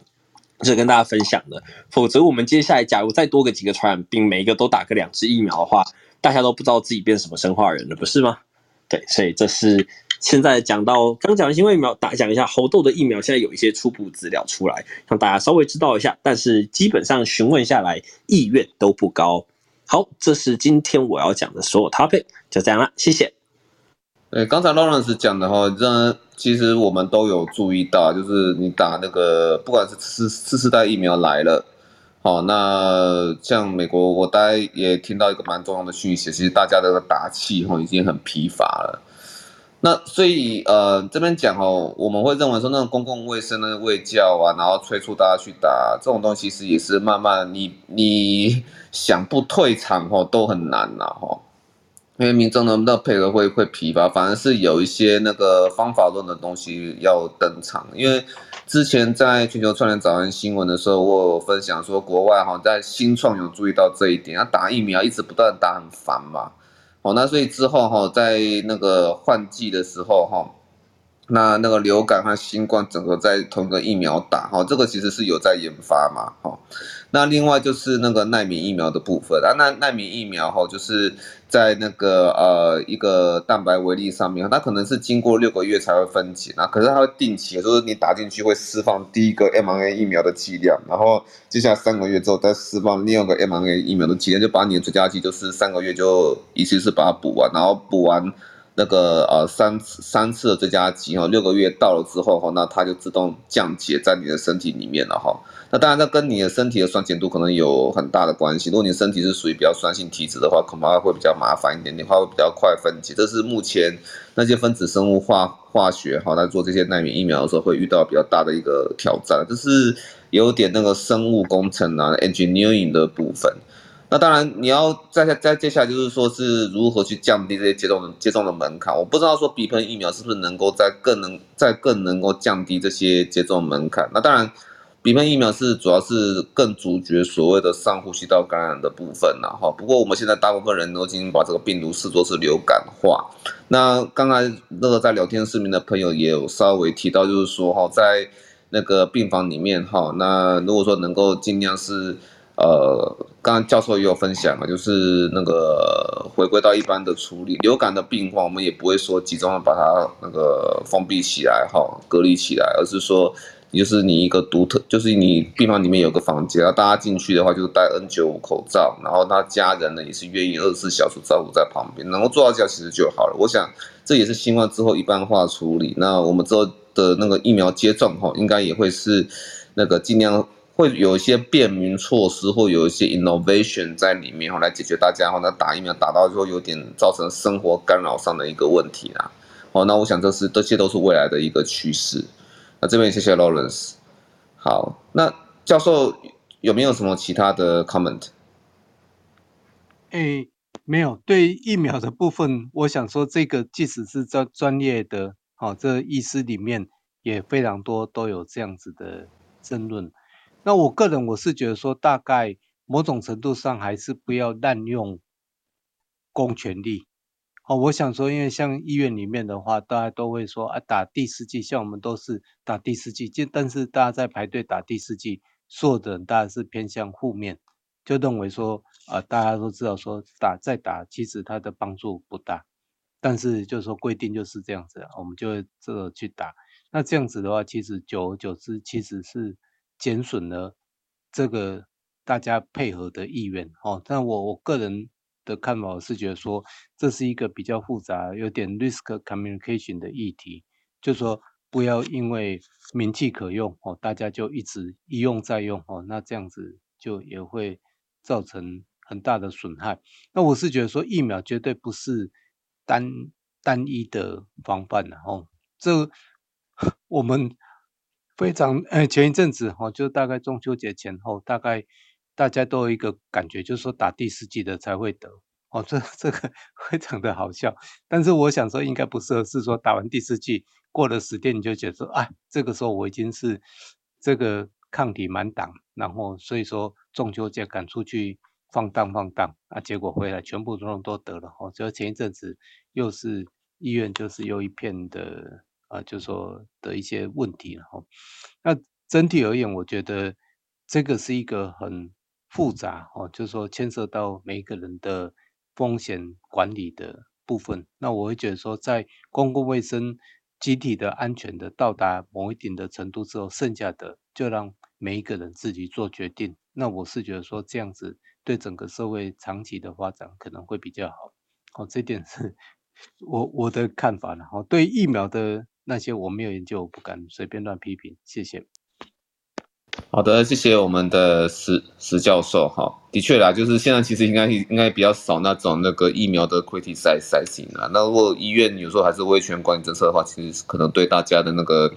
S4: 这跟大家分享的。否则，我们接下来假如再多个几个传染病，每一个都打个两支疫苗的话，大家都不知道自己变什么生化人了，不是吗？对，所以这是现在讲到刚讲的新冠疫苗，打讲一下猴痘的疫苗，现在有一些初步资料出来，让大家稍微知道一下。但是基本上询问下来，意愿都不高。好，这是今天我要讲的所有 topic，就这样了，谢谢。
S1: 对，刚才 Lawrence 讲的哈，这其实我们都有注意到，就是你打那个，不管是次次世代疫苗来了，好，那像美国，我大概也听到一个蛮重要的讯息，其实大家的打气哈已经很疲乏了。那所以呃这边讲哦，我们会认为说那种公共卫生的卫教啊，然后催促大家去打这种东西，其实也是慢慢你你想不退场哦都很难了哈。因为民众的那配合会会疲乏，反而是有一些那个方法论的东西要登场。因为之前在全球串联早安新闻的时候，我分享说，国外哈在新创有注意到这一点，他打疫苗一直不断打很烦嘛，哦，那所以之后哈在那个换季的时候哈，那那个流感和新冠整个在同一个疫苗打哈，这个其实是有在研发嘛，哈。那另外就是那个奈米疫苗的部分啊，那奈米疫苗哈，就是在那个呃一个蛋白微粒上面，它可能是经过六个月才会分解，那可是它会定期，就是你打进去会释放第一个 mRNA 疫苗的剂量，然后接下来三个月之后再释放另二个 mRNA 疫苗的剂量，就把你的追加剂就是三个月就一次是把它补完，然后补完。那个呃三次三次的追加剂哈，六个月到了之后哈，那它就自动降解在你的身体里面了哈。那当然，这跟你的身体的酸碱度可能有很大的关系。如果你身体是属于比较酸性体质的话，恐怕会比较麻烦一点你，话会比较快分解。这是目前那些分子生物化化学哈，在做这些纳米疫苗的时候会遇到比较大的一个挑战，这是有点那个生物工程啊，engineering 的部分。那当然，你要再再接下来就是说是如何去降低这些接种接种的门槛。我不知道说鼻喷疫苗是不是能够再更能再更能够降低这些接种门槛。那当然，鼻喷疫苗是主要是更阻绝所谓的上呼吸道感染的部分了哈。不过我们现在大部分人都已经把这个病毒视作是流感化。那刚才那个在聊天视频的朋友也有稍微提到，就是说哈，在那个病房里面哈，那如果说能够尽量是。呃，刚刚教授也有分享了，就是那个回归到一般的处理流感的病患，我们也不会说集中的把它那个封闭起来哈，隔离起来，而是说，就是你一个独特，就是你病房里面有个房间，然后大家进去的话就是戴 N95 口罩，然后他家人呢也是愿意二十四小时照顾在旁边，能够做到这样其实就好了。我想这也是新冠之后一般化处理，那我们之后的那个疫苗接种哈，应该也会是那个尽量。会有一些便民措施，或有一些 innovation 在里面，哈，来解决大家哈，那打疫苗打到之后有点造成生活干扰上的一个问题啦。好，那我想这是这些都是未来的一个趋势。那这边谢谢 Lawrence。好，那教授有没有什么其他的 comment？
S2: 诶，没有。对疫苗的部分，我想说这个即使是专专业的，好，这医师里面也非常多都有这样子的争论。那我个人我是觉得说，大概某种程度上还是不要滥用公权力。哦，我想说，因为像医院里面的话，大家都会说啊，打第四剂，像我们都是打第四剂，就但是大家在排队打第四剂，所有的大家是偏向负面，就认为说啊，大家都知道说打再打，其实它的帮助不大。但是就是说规定就是这样子，我们就会这个去打。那这样子的话，其实久而久之，其实是减损了这个大家配合的意愿哦。但我我个人的看法我是觉得说，这是一个比较复杂、有点 risk communication 的议题，就是说不要因为名气可用哦，大家就一直一用再用哦，那这样子就也会造成很大的损害。那我是觉得说，疫苗绝对不是单单一的防范的哦，这。我们非常呃，前一阵子哈，就大概中秋节前后，大概大家都有一个感觉，就是说打第四剂的才会得哦，这这个 非常的好笑。但是我想说，应该不适合，是说打完第四剂过了十天，你就觉得说，哎，这个时候我已经是这个抗体满档，然后所以说中秋节赶出去放荡放荡啊，结果回来全部都都得了哦。就前一阵子又是医院就是又一片的。啊，就说的一些问题，然后，那整体而言，我觉得这个是一个很复杂哦，就是说牵涉到每一个人的风险管理的部分。那我会觉得说，在公共卫生集体的安全的到达某一定的程度之后，剩下的就让每一个人自己做决定。那我是觉得说，这样子对整个社会长期的发展可能会比较好。哦，这点是我我的看法，了。哦对疫苗的。那些我没有研究，我不敢随便乱批评。谢谢。
S1: 好的，谢谢我们的石石教授。哈，的确啦，就是现在其实应该应该比较少那种那个疫苗的 criticizing 啦。那如果医院有时候还是威权管理政策的话，其实可能对大家的那个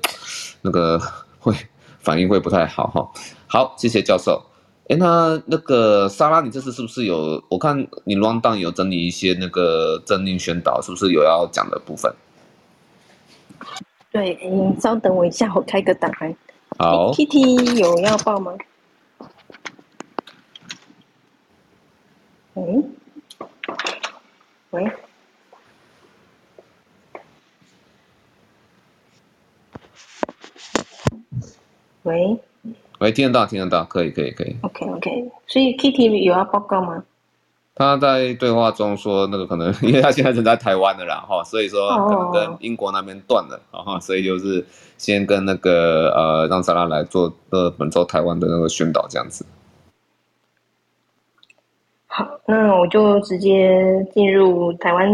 S1: 那个会反应会不太好哈。好，谢谢教授。哎，那那个莎拉，你这次是不是有？我看你 rundown 有整理一些那个政令宣导，是不是有要讲的部分？
S3: 对，你，稍等我一下，我开个档案。
S1: 好
S3: ，Kitty 有要报吗？嗯，喂，喂，
S1: 喂，听得到，听得到，可以，可以，可以。
S3: OK，OK，okay, okay. 所以 Kitty 有要报告吗？
S1: 他在对话中说，那个可能 因为他现在人在台湾的啦，哈，所以说可能跟英国那边断了，哈，所以就是先跟那个呃，让莎拉来做呃本周台湾的那个宣导这样子。
S3: 好，那我就直接进入台湾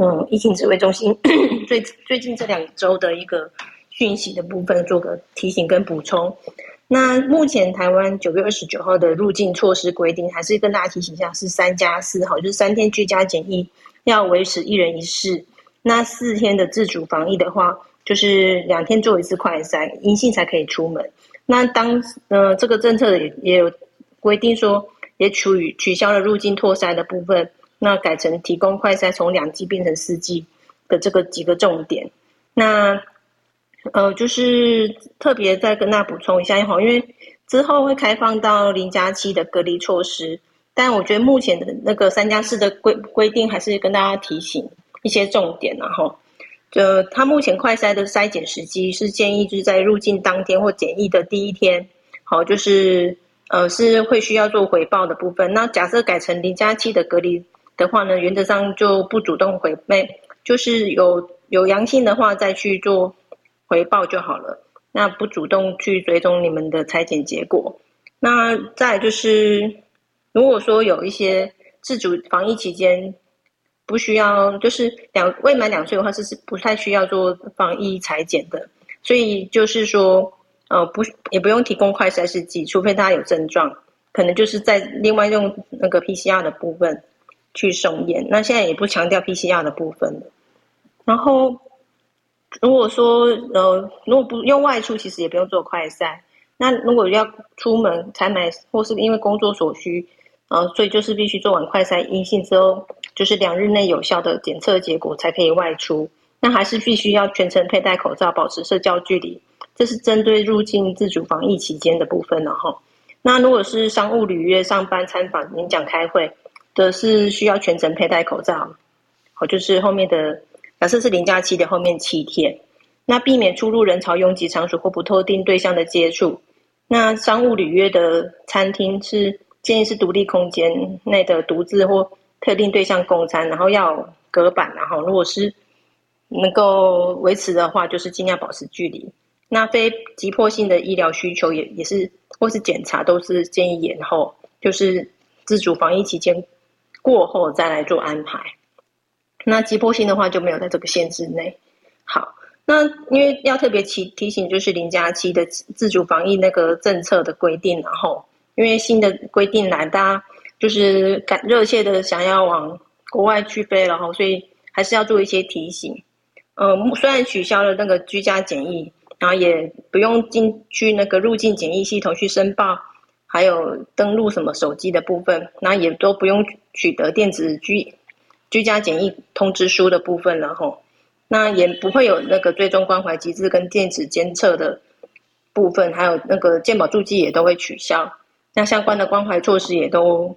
S3: 嗯疫情指挥中心 最最近这两周的一个讯息的部分，做个提醒跟补充。那目前台湾九月二十九号的入境措施规定，还是跟大家提醒一下，是三加四号，就是三天居家检疫要维持一人一室。那四天的自主防疫的话，就是两天做一次快筛，阴性才可以出门。那当呃这个政策也也有规定说，也取取消了入境拓筛的部分，那改成提供快筛从两剂变成四剂的这个几个重点。那呃，就是特别再跟大家补充一下，因为之后会开放到零加七的隔离措施，但我觉得目前的那个三加四的规规定，还是跟大家提醒一些重点，然后，就他目前快筛的筛检时机是建议就是在入境当天或检疫的第一天，好，就是呃是会需要做回报的部分。那假设改成零加七的隔离的话呢，原则上就不主动回备，就是有有阳性的话再去做。回报就好了，那不主动去追踪你们的裁剪结果。那再就是，如果说有一些自主防疫期间不需要，就是两未满两岁的话，是是不太需要做防疫裁剪的。所以就是说，呃，不也不用提供快筛试剂，除非他有症状，可能就是在另外用那个 PCR 的部分去送验。那现在也不强调 PCR 的部分，然后。如果说呃，如果不用外出，其实也不用做快筛。那如果要出门采买，或是因为工作所需，呃，所以就是必须做完快筛阴性之后，就是两日内有效的检测结果才可以外出。那还是必须要全程佩戴口罩，保持社交距离。这是针对入境自主防疫期间的部分了哈。那如果是商务履约、上班、参访、演讲、开会的，是需要全程佩戴口罩。好，就是后面的。假设是零加七的后面七天，那避免出入人潮拥挤场所或不特定对象的接触。那商务履约的餐厅是建议是独立空间内的独自或特定对象共餐，然后要隔板，然后如果是能够维持的话，就是尽量保持距离。那非急迫性的医疗需求也也是或是检查都是建议延后，就是自主防疫期间过后再来做安排。那急迫性的话就没有在这个限制内。好，那因为要特别提提醒，就是零加七的自主防疫那个政策的规定，然后因为新的规定来，大家就是感热切的想要往国外去飞，然后所以还是要做一些提醒。嗯，虽然取消了那个居家检疫。然后也不用进去那个入境检疫系统去申报，还有登录什么手机的部分，那也都不用取得电子居居家检疫通知书的部分，然后那也不会有那个追踪关怀机制跟电子监测的部分，还有那个健保助记也都会取消，那相关的关怀措施也都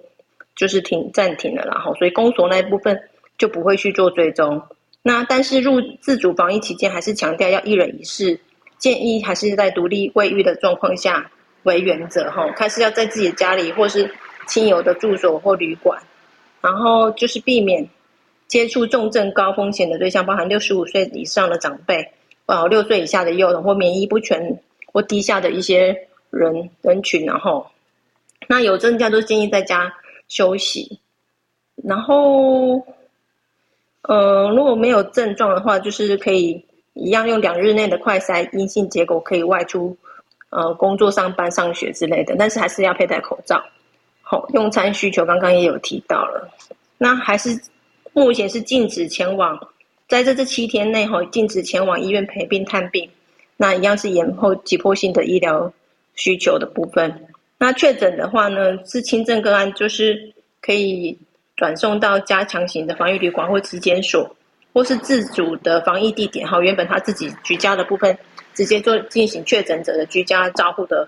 S3: 就是停暂停了，然后所以公所那一部分就不会去做追踪。那但是入自主防疫期间，还是强调要一人一室。建议还是在独立卫浴的状况下为原则哈，看是要在自己家里或是亲友的住所或旅馆，然后就是避免接触重症高风险的对象，包含六十五岁以上的长辈，哦，六岁以下的幼童或免疫不全或低下的一些人人群，然后那有症状都建议在家休息，然后呃如果没有症状的话，就是可以。一样用两日内的快筛阴性结果可以外出，呃，工作、上班、上学之类的，但是还是要佩戴口罩。好，用餐需求刚刚也有提到了，那还是目前是禁止前往，在这这七天内哈，禁止前往医院陪病探病。那一样是延后急迫性的医疗需求的部分。那确诊的话呢，是轻症个案，就是可以转送到加强型的防疫旅馆或疾检所。或是自主的防疫地点哈，原本他自己居家的部分，直接做进行确诊者的居家照护的，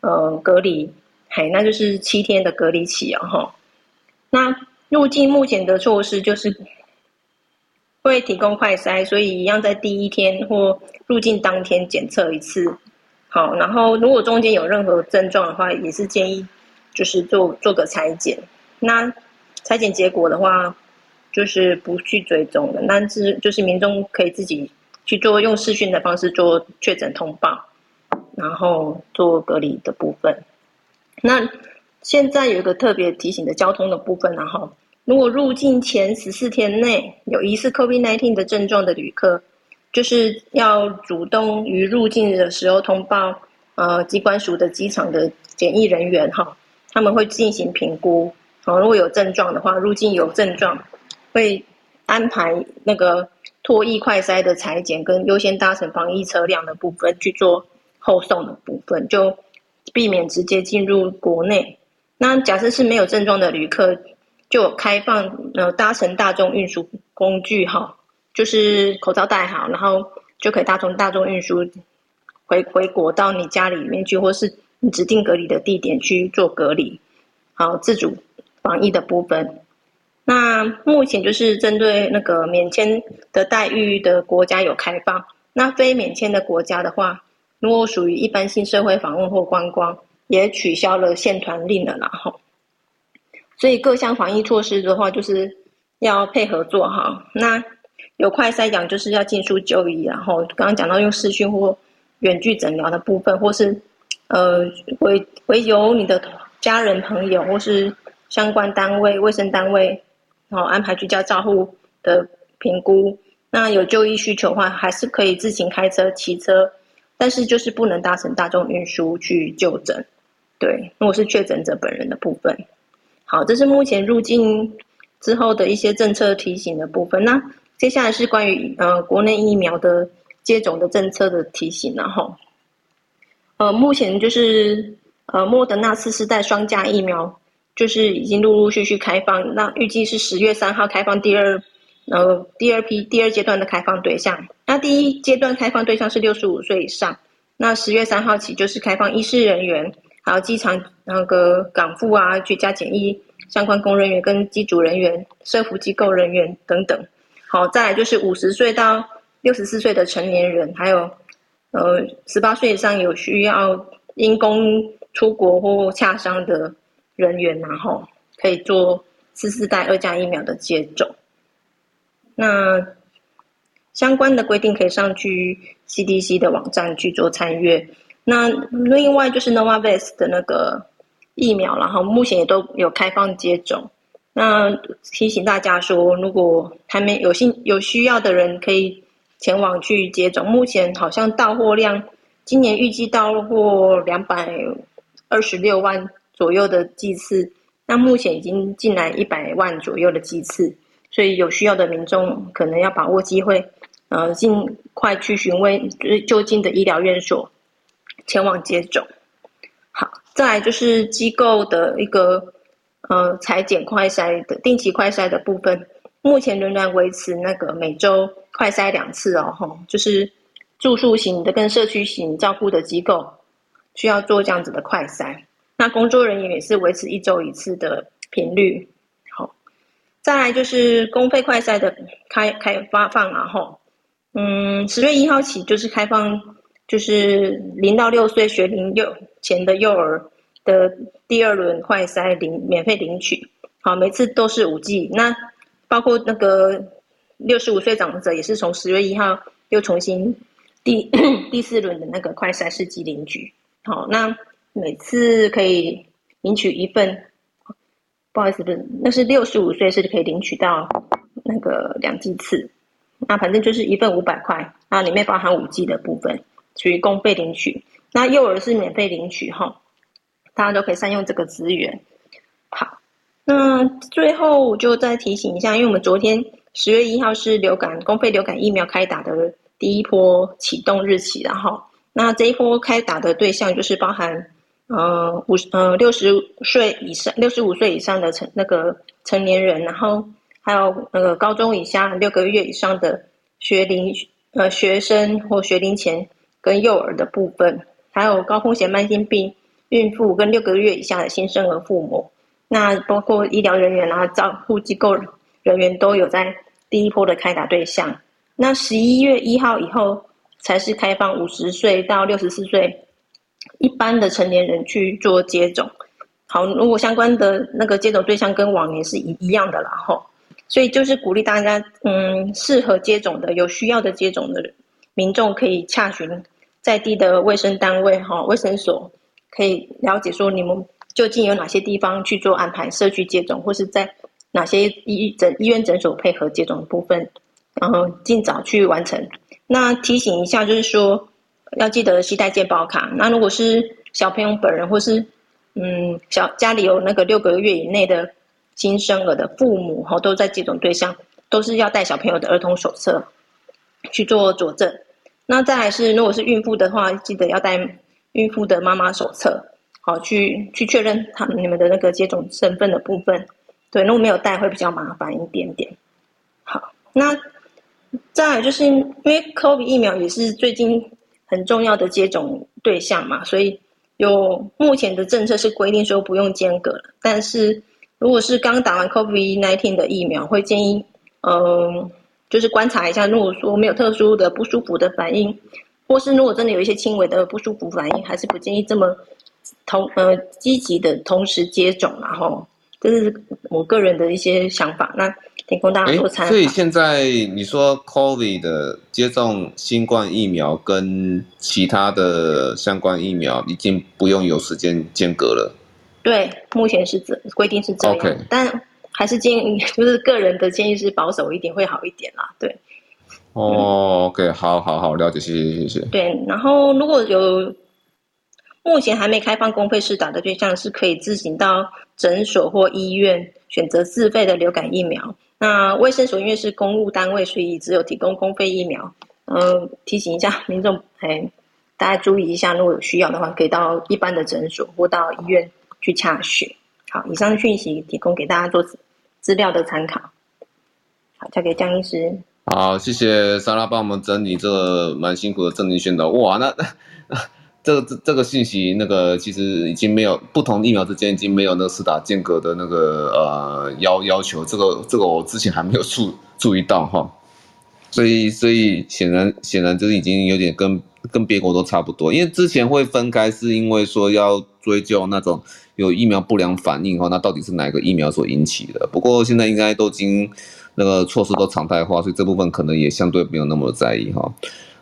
S3: 呃隔离，嘿，那就是七天的隔离期啊哈。那入境目前的措施就是会提供快筛，所以一样在第一天或入境当天检测一次，好，然后如果中间有任何症状的话，也是建议就是做做个采检。那采检结果的话。就是不去追踪的，但是就是民众可以自己去做用视讯的方式做确诊通报，然后做隔离的部分。那现在有一个特别提醒的交通的部分，然后如果入境前十四天内有疑似 COVID-19 的症状的旅客，就是要主动于入境的时候通报，呃，机关署的机场的检疫人员哈，他们会进行评估，好，如果有症状的话，入境有症状。会安排那个唾液快筛的裁剪，跟优先搭乘防疫车辆的部分去做后送的部分，就避免直接进入国内。那假设是没有症状的旅客，就开放呃搭乘大众运输工具哈，就是口罩戴好，然后就可以搭乘大众运输回回国到你家里面去，或是你指定隔离的地点去做隔离，好，自主防疫的部分。那目前就是针对那个免签的待遇的国家有开放，那非免签的国家的话，如果属于一般性社会访问或观光，也取消了限团令了，然后，所以各项防疫措施的话，就是要配合做好。那有快筛讲就是要尽速就医，然后刚刚讲到用视讯或远距诊疗的部分，或是呃为为由你的家人朋友或是相关单位卫生单位。然后，安排居家照护的评估。那有就医需求的话，还是可以自行开车、骑车，但是就是不能搭乘大众运输去就诊。对，如果是确诊者本人的部分。好，这是目前入境之后的一些政策提醒的部分。那接下来是关于呃国内疫苗的接种的政策的提醒，然后呃目前就是呃莫德纳次世代双价疫苗。就是已经陆陆续续开放，那预计是十月三号开放第二，呃，第二批第二阶段的开放对象。那第一阶段开放对象是六十五岁以上，那十月三号起就是开放医师人员，还有机场那个港务啊、居家检疫相关工人员跟机组人员、社福机构人员等等。好，再来就是五十岁到六十四岁的成年人，还有呃十八岁以上有需要因公出国或洽商的。人员，然后可以做四四代二价疫苗的接种。那相关的规定可以上去 CDC 的网站去做参阅。那另外就是 Novavax 的那个疫苗，然后目前也都有开放接种。那提醒大家说，如果还没有幸有需要的人，可以前往去接种。目前好像到货量，今年预计到货两百二十六万左右的剂次。那目前已经进来一百万左右的剂次，所以有需要的民众可能要把握机会，呃，尽快去询问就近的医疗院所。前往接种，好，再来就是机构的一个呃裁剪快筛的定期快筛的部分，目前仍然维持那个每周快筛两次哦，吼，就是住宿型的跟社区型照顾的机构需要做这样子的快筛，那工作人员也是维持一周一次的频率，好，再来就是公费快筛的开开发放啊，吼，嗯，十月一号起就是开放。就是零到六岁学龄幼前的幼儿的第二轮快筛领免费领取，好，每次都是五剂。那包括那个六十五岁长者也是从十月一号又重新第 第四轮的那个快筛试剂领取，好，那每次可以领取一份。不好意思，不是，那是六十五岁是可以领取到那个两剂次，那反正就是一份五百块，那里面包含五剂的部分。属于公费领取，那幼儿是免费领取哈，大家都可以善用这个资源。好，那最后我就再提醒一下，因为我们昨天十月一号是流感公费流感疫苗开打的第一波启动日期，然后那这一波开打的对象就是包含呃五呃六十岁以上六十五岁以上的成那个成年人，然后还有那个高中以下六个月以上的学龄呃学生或学龄前。跟幼儿的部分，还有高风险慢性病、孕妇跟六个月以下的新生儿父母，那包括医疗人员啊、照护机构人员都有在第一波的开打对象。那十一月一号以后才是开放五十岁到六十四岁一般的成年人去做接种。好，如果相关的那个接种对象跟往年是一一样的，然后，所以就是鼓励大家，嗯，适合接种的、有需要的接种的民众可以洽询。在地的卫生单位哈，卫生所可以了解说你们究竟有哪些地方去做安排社区接种，或是在哪些医诊医院诊所配合接种的部分，然后尽早去完成。那提醒一下，就是说要记得携带健保卡。那如果是小朋友本人或是嗯小家里有那个六个月以内的新生儿的父母哈，都在接种对象，都是要带小朋友的儿童手册去做佐证。那再来是，如果是孕妇的话，记得要带孕妇的妈妈手册，好去去确认他们你们的那个接种身份的部分。对，如果没有带会比较麻烦一点点。好，那再来就是因为 COVID 疫苗也是最近很重要的接种对象嘛，所以有目前的政策是规定说不用间隔了。但是如果是刚打完 COVID-19 的疫苗，会建议嗯。就是观察一下，如果说没有特殊的不舒服的反应，或是如果真的有一些轻微的不舒服反应，还是不建议这么同呃积极的同时接种，然后这是我个人的一些想法，那提供大家做参考。
S1: 所以现在你说 COVID 的接种新冠疫苗跟其他的相关疫苗已经不用有时间间隔了？
S3: 对，目前是这规定是这样，Okay. 但。还是建议，就是个人的建议是保守一点会好一点啦。对，
S1: 哦，OK，好好好，了解，谢谢谢谢。
S3: 对，然后如果有目前还没开放公费试打的对象，是可以自行到诊所或医院选择自费的流感疫苗。那卫生所因为是公务单位，所以只有提供公费疫苗。嗯、呃，提醒一下民众，哎，大家注意一下，如果有需要的话，可以到一般的诊所或到医院去洽询。好，以上讯息提供给大家做资料的参考。好，交给江医师。
S1: 好，谢谢莎拉帮我们整理这个蛮辛苦的政令宣导。哇，那 这个这这个信息，那个其实已经没有不同疫苗之间已经没有那个施打间隔的那个呃要要求。这个这个我之前还没有注注意到哈。所以所以显然显然就是已经有点跟跟别国都差不多，因为之前会分开是因为说要追究那种。有疫苗不良反应哈，那到底是哪个疫苗所引起的？不过现在应该都已经那个措施都常态化，所以这部分可能也相对没有那么在意哈。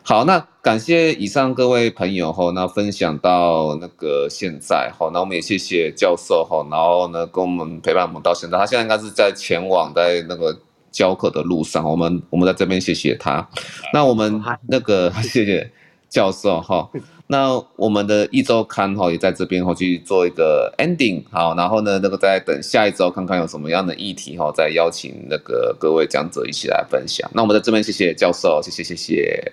S1: 好，那感谢以上各位朋友哈，那分享到那个现在哈，那我们也谢谢教授哈，然后呢跟我们陪伴我们到现在，他现在应该是在前往在那个教课的路上，我们我们在这边谢谢他，那我们那个 谢谢教授哈，那我们的一周刊哈也在这边哈去做一个 ending 好，然后呢那个再等下一周看看有什么样的议题哈，再邀请那个各位讲者一起来分享，那我们在这边谢谢教授，谢谢谢谢。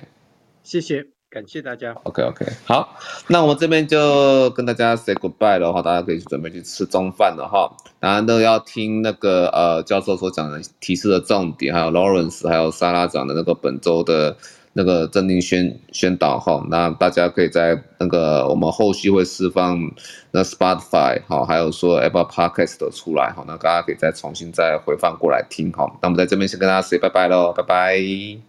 S2: 谢谢，感谢大家。
S1: OK OK，好，那我们这边就跟大家 say goodbye 了哈，大家可以去准备去吃中饭了哈。当然都要听那个呃教授所讲的提示的重点，还有 Lawrence 还有莎拉讲的那个本周的那个政令宣宣导哈。那大家可以在那个我们后续会释放那 Spotify 好，还有说 Apple Podcast 的出来哈，那大家可以再重新再回放过来听哈。那我们在这边先跟大家 say 拜拜喽，拜拜。